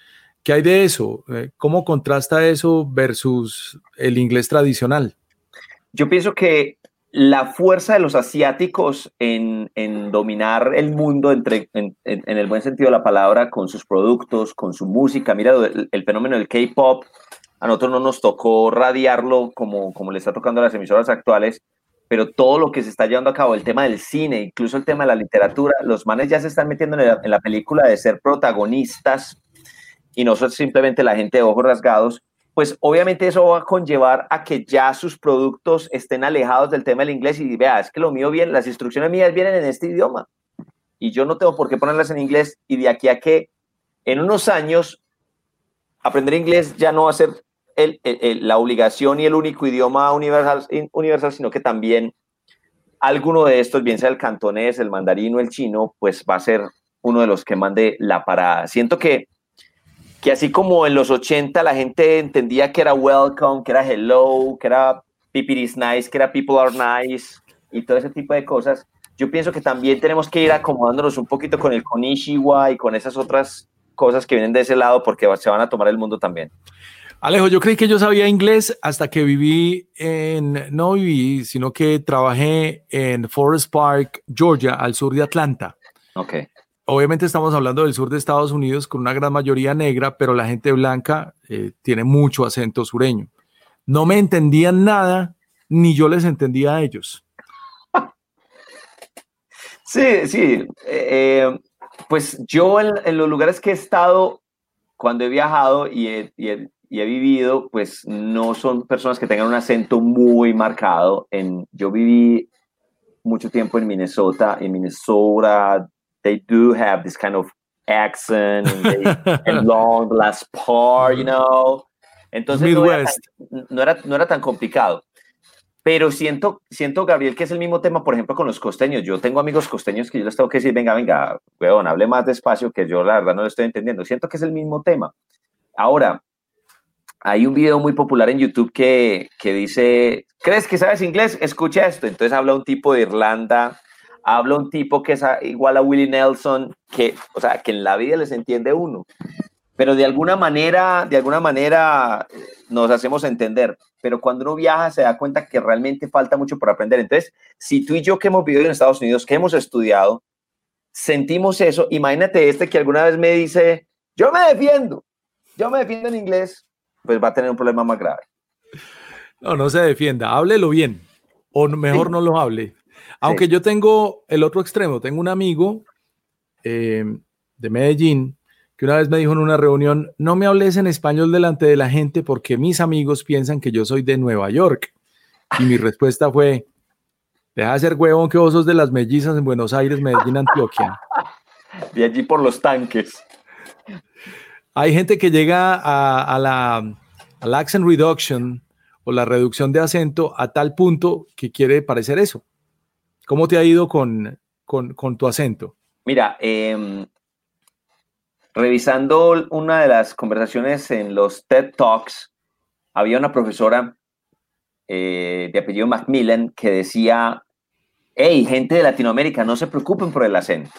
¿Qué hay de eso? Eh, ¿Cómo contrasta eso versus el inglés tradicional? Yo pienso que la fuerza de los asiáticos en, dominar el mundo entre, en, el buen sentido de la palabra, con sus productos, con su música. Mira, el, fenómeno del K-pop, a nosotros no nos tocó radiarlo como, como le está tocando a las emisoras actuales, pero todo lo que se está llevando a cabo, el tema del cine, incluso el tema de la literatura, los manes ya se están metiendo en la, película de ser protagonistas y no simplemente la gente de ojos rasgados, pues obviamente eso va a conllevar a que ya sus productos estén alejados del tema del inglés y vea, es que lo mío bien, las instrucciones mías vienen en este idioma y yo no tengo por qué ponerlas en inglés y de aquí a que en unos años aprender inglés ya no va a ser la obligación y el único idioma universal, universal, sino que también alguno de estos, bien sea el cantonés, el mandarino, el chino, pues va a ser uno de los que mande la parada. Siento que, que así como en los 80 la gente entendía que era welcome, que era hello, que era people is nice, que era people are nice y todo ese tipo de cosas, yo pienso que también tenemos que ir acomodándonos un poquito con el konishiwa y con esas otras cosas que vienen de ese lado porque se van a tomar el mundo también. Alejo, yo creí que yo sabía inglés hasta que viví en, no viví, sino que trabajé en Forest Park, Georgia, al sur de Atlanta. Ok. Obviamente estamos hablando del sur de Estados Unidos con una gran mayoría negra, pero la gente blanca eh, tiene mucho acento sureño. No me entendían nada, ni yo les entendía a ellos. Sí, sí. Eh, eh, pues yo en, los lugares que he estado, cuando he viajado y he, vivido, pues no son personas que tengan un acento muy marcado. Yo viví mucho tiempo en Minnesota. En Minnesota, they do have this kind of accent and, long last part, you know. Entonces no era, no era, no era tan complicado. Pero siento, siento, Gabriel, que es el mismo tema, por ejemplo, con los costeños. Yo tengo amigos costeños que yo les tengo que decir, venga, venga, weón, hable más despacio, que yo la verdad no lo estoy entendiendo. Siento que es el mismo tema. Ahora, hay un video muy popular en YouTube que, que dice, ¿crees que sabes inglés? Escucha esto. Entonces habla un tipo de Irlanda, habla un tipo que es igual a Willie Nelson, que, o sea, que en la vida les entiende uno. Pero de alguna manera, de alguna manera eh, nos hacemos entender pero cuando uno viaja se da cuenta que realmente falta mucho por aprender. Entonces, si tú y yo que hemos vivido en Estados Unidos, que hemos estudiado, sentimos eso, imagínate este que alguna vez me dice, yo me defiendo, yo me defiendo en inglés, pues va a tener un problema más grave. No, no se defienda, háblelo bien, o mejor no lo hable. Aunque yo tengo el otro extremo, tengo un amigo eh, de Medellín que una vez me dijo en una reunión, no me hables en español delante de la gente porque mis amigos piensan que yo soy de Nueva York. Y mi respuesta fue, deja de ser huevón que vos sos de las mellizas en Buenos Aires, Medellín, Antioquia. De allí por los tanques. Hay gente que llega a, la al accent reduction o la reducción de acento a tal punto que quiere parecer eso. ¿Cómo te ha ido con, con, con tu acento? Mira, eh, revisando una de las conversaciones en los TED Talks, había una profesora eh, de apellido Macmillan que decía, hey, gente de Latinoamérica, no se preocupen por el acento.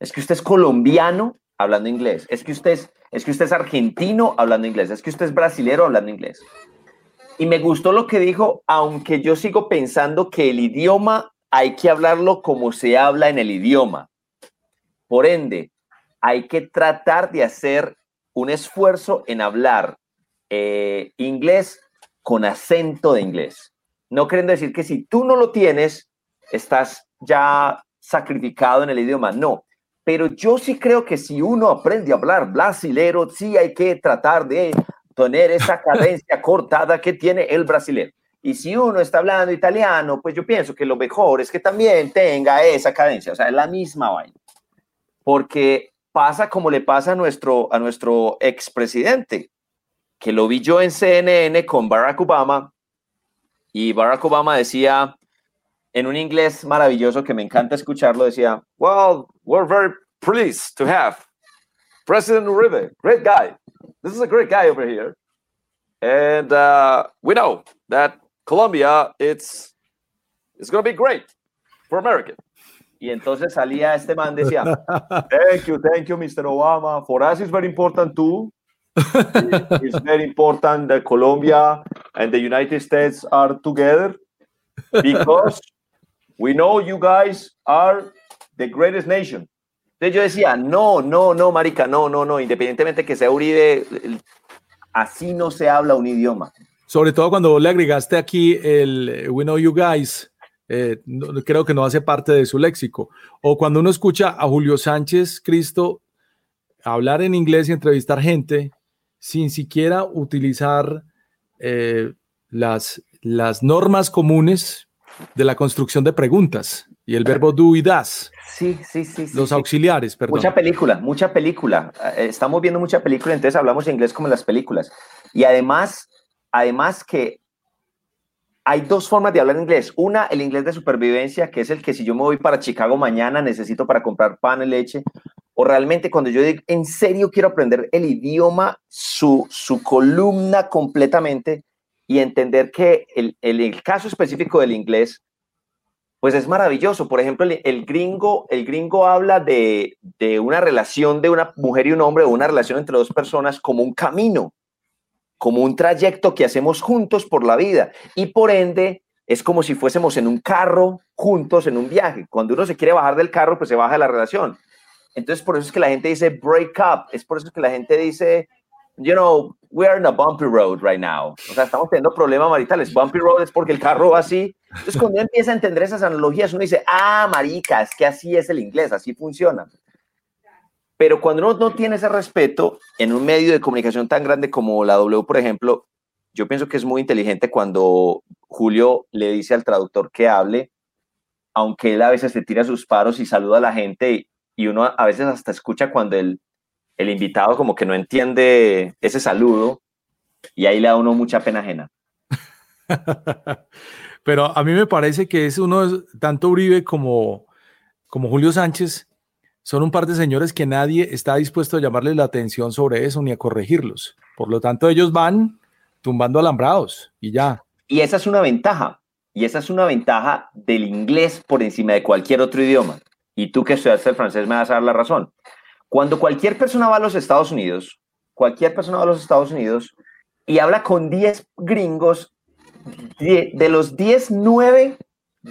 Es que usted es colombiano hablando inglés, es que usted es, es que usted es argentino hablando inglés, es que usted es brasilero hablando inglés. Y me gustó lo que dijo, aunque yo sigo pensando que el idioma hay que hablarlo como se habla en el idioma. Por ende, hay que tratar de hacer un esfuerzo en hablar eh, inglés con acento de inglés. No queriendo decir que si tú no lo tienes, estás ya sacrificado en el idioma. No, pero yo sí creo que si uno aprende a hablar brasilero, sí hay que tratar de tener esa cadencia cortada que tiene el brasilero. Y si uno está hablando italiano, pues yo pienso que lo mejor es que también tenga esa cadencia, o sea, es la misma vaina. Porque pasa como le pasa a nuestro, a nuestro expresidente, que lo vi yo en CNN con Barack Obama, y Barack Obama decía en un inglés maravilloso que me encanta escucharlo, decía, well, we're very pleased to have President Uribe, great guy. This is a great guy over here. And uh, we know that Colombia, it's, it's going to be great for America. Y entonces salía este man, decía, thank you, thank you, Mr. Obama. For us, it's very important too. it's very important that Colombia and the United States are together because we know you guys are the greatest nation. Entonces yo decía, no, no, no, marica, no, no, no, independientemente que sea Uribe, así no se habla un idioma. Sobre todo cuando le agregaste aquí el We know you guys, eh, creo que no hace parte de su léxico. O cuando uno escucha a Julio Sánchez Cristo hablar en inglés y entrevistar gente sin siquiera utilizar eh, las, las normas comunes de la construcción de preguntas y el verbo do y das. Sí, sí, sí. Los auxiliares, perdón. Mucha película, mucha película. Eh, estamos viendo mucha película, entonces hablamos inglés como en las películas. Y además, además que hay dos formas de hablar inglés. Una, el inglés de supervivencia, que es el que si yo me voy para Chicago mañana necesito para comprar pan y leche. O realmente cuando yo digo, en serio quiero aprender el idioma, su, su columna completamente y entender que el, el, caso específico del inglés, pues es maravilloso. Por ejemplo, el, el gringo, el gringo habla de, de una relación de una mujer y un hombre o una relación entre dos personas como un camino como un trayecto que hacemos juntos por la vida y por ende es como si fuésemos en un carro juntos en un viaje. Cuando uno se quiere bajar del carro, pues se baja de la relación. Entonces, por eso es que la gente dice break up, es por eso que la gente dice, you know, we are in a bumpy road right now. O sea, estamos teniendo problemas maritales. Bumpy road es porque el carro va así. Entonces, cuando uno empieza a entender esas analogías, uno dice, ah, marica, es que así es el inglés, así funciona. Pero cuando uno no tiene ese respeto en un medio de comunicación tan grande como la W, por ejemplo, yo pienso que es muy inteligente cuando Julio le dice al traductor que hable, aunque él a veces se tira sus paros y saluda a la gente y, uno a veces hasta escucha cuando el, invitado como que no entiende ese saludo y ahí le da uno mucha pena ajena. Pero a mí me parece que es uno, tanto Uribe como, como Julio Sánchez, son un par de señores que nadie está dispuesto a llamarles la atención sobre eso ni a corregirlos. Por lo tanto, ellos van tumbando alambrados y ya. Y esa es una ventaja. Y esa es una ventaja del inglés por encima de cualquier otro idioma. Y tú que estudiaste el francés me vas a dar la razón. Cuando cualquier persona va a los Estados Unidos, cualquier persona va a los Estados Unidos y habla con 10 gringos, de, de los 10, 9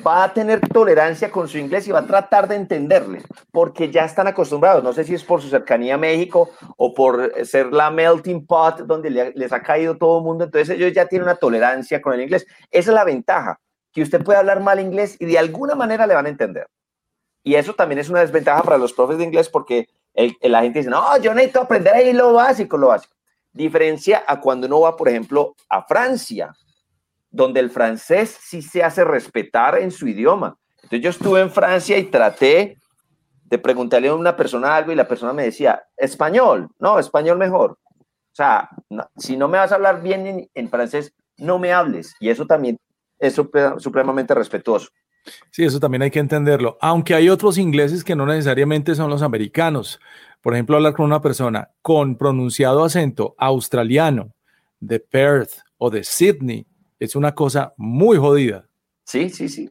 va a tener tolerancia con su inglés y va a tratar de entenderle, porque ya están acostumbrados. No sé si es por su cercanía a México o por ser la melting pot donde les ha caído todo el mundo. Entonces ellos ya tienen una tolerancia con el inglés. Esa es la ventaja, que usted puede hablar mal inglés y de alguna manera le van a entender. Y eso también es una desventaja para los profes de inglés porque la gente dice, no, yo necesito aprender ahí lo básico, lo básico. Diferencia a cuando uno va, por ejemplo, a Francia donde el francés sí se hace respetar en su idioma. Entonces yo estuve en Francia y traté de preguntarle a una persona algo y la persona me decía, español, no, español mejor. O sea, si no me vas a hablar bien en, francés, no me hables. Y eso también es supremamente respetuoso. Sí, eso también hay que entenderlo. Aunque hay otros ingleses que no necesariamente son los americanos. Por ejemplo, hablar con una persona con pronunciado acento australiano de Perth o de Sydney es una cosa muy jodida. Sí, sí, sí.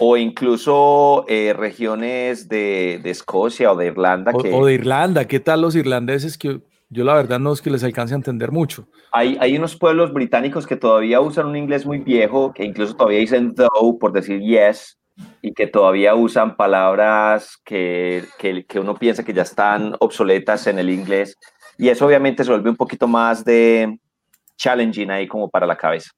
O incluso eh, regiones de, Escocia o de Irlanda. O, de Irlanda, ¿qué tal los irlandeses? Que yo la verdad no es que les alcance a entender mucho. Hay, hay unos pueblos británicos que todavía usan un inglés muy viejo, que incluso todavía dicen though por decir yes, y que todavía usan palabras que, que, que uno piensa que ya están obsoletas en el inglés. Y eso obviamente se vuelve un poquito más de challenging ahí como para la cabeza.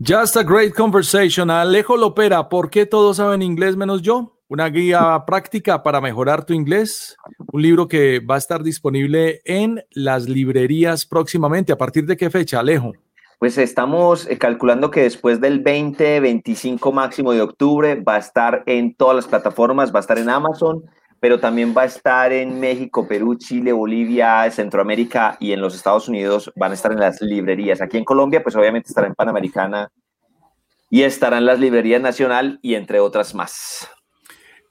Just a great conversation. Alejo Lopera, ¿por qué todos saben inglés menos yo? Una guía práctica para mejorar tu inglés. Un libro que va a estar disponible en las librerías próximamente. ¿A partir de qué fecha, Alejo? Pues estamos eh, calculando que después del 20, 25 máximo de octubre va a estar en todas las plataformas, va a estar en Amazon, pero también va a estar en México, Perú, Chile, Bolivia, Centroamérica y en los Estados Unidos van a estar en las librerías. Aquí en Colombia, pues obviamente estará en Panamericana y estará en las librerías Nacional y entre otras más.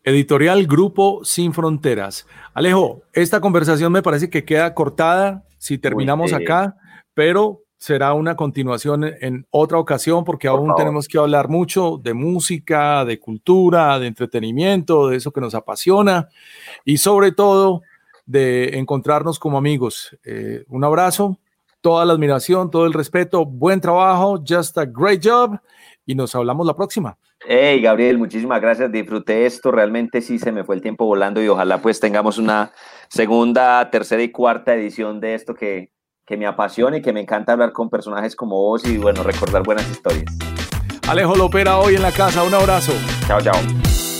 Editorial Grupo Sin Fronteras. Alejo, esta conversación me parece que queda cortada si terminamos acá, pero será una continuación en otra ocasión porque aún tenemos que hablar mucho de música, de cultura, de entretenimiento, de eso que nos apasiona y sobre todo de encontrarnos como amigos. Eh, un abrazo, toda la admiración, todo el respeto, buen trabajo, just a great job y nos hablamos la próxima. Hey, Gabriel, muchísimas gracias. Disfruté esto. Realmente sí se me fue el tiempo volando y ojalá pues tengamos una segunda, tercera y cuarta edición de esto que que me apasiona y que me encanta hablar con personajes como vos y bueno, recordar buenas historias. Alejo Lopera hoy en la casa, un abrazo. Chao, chao.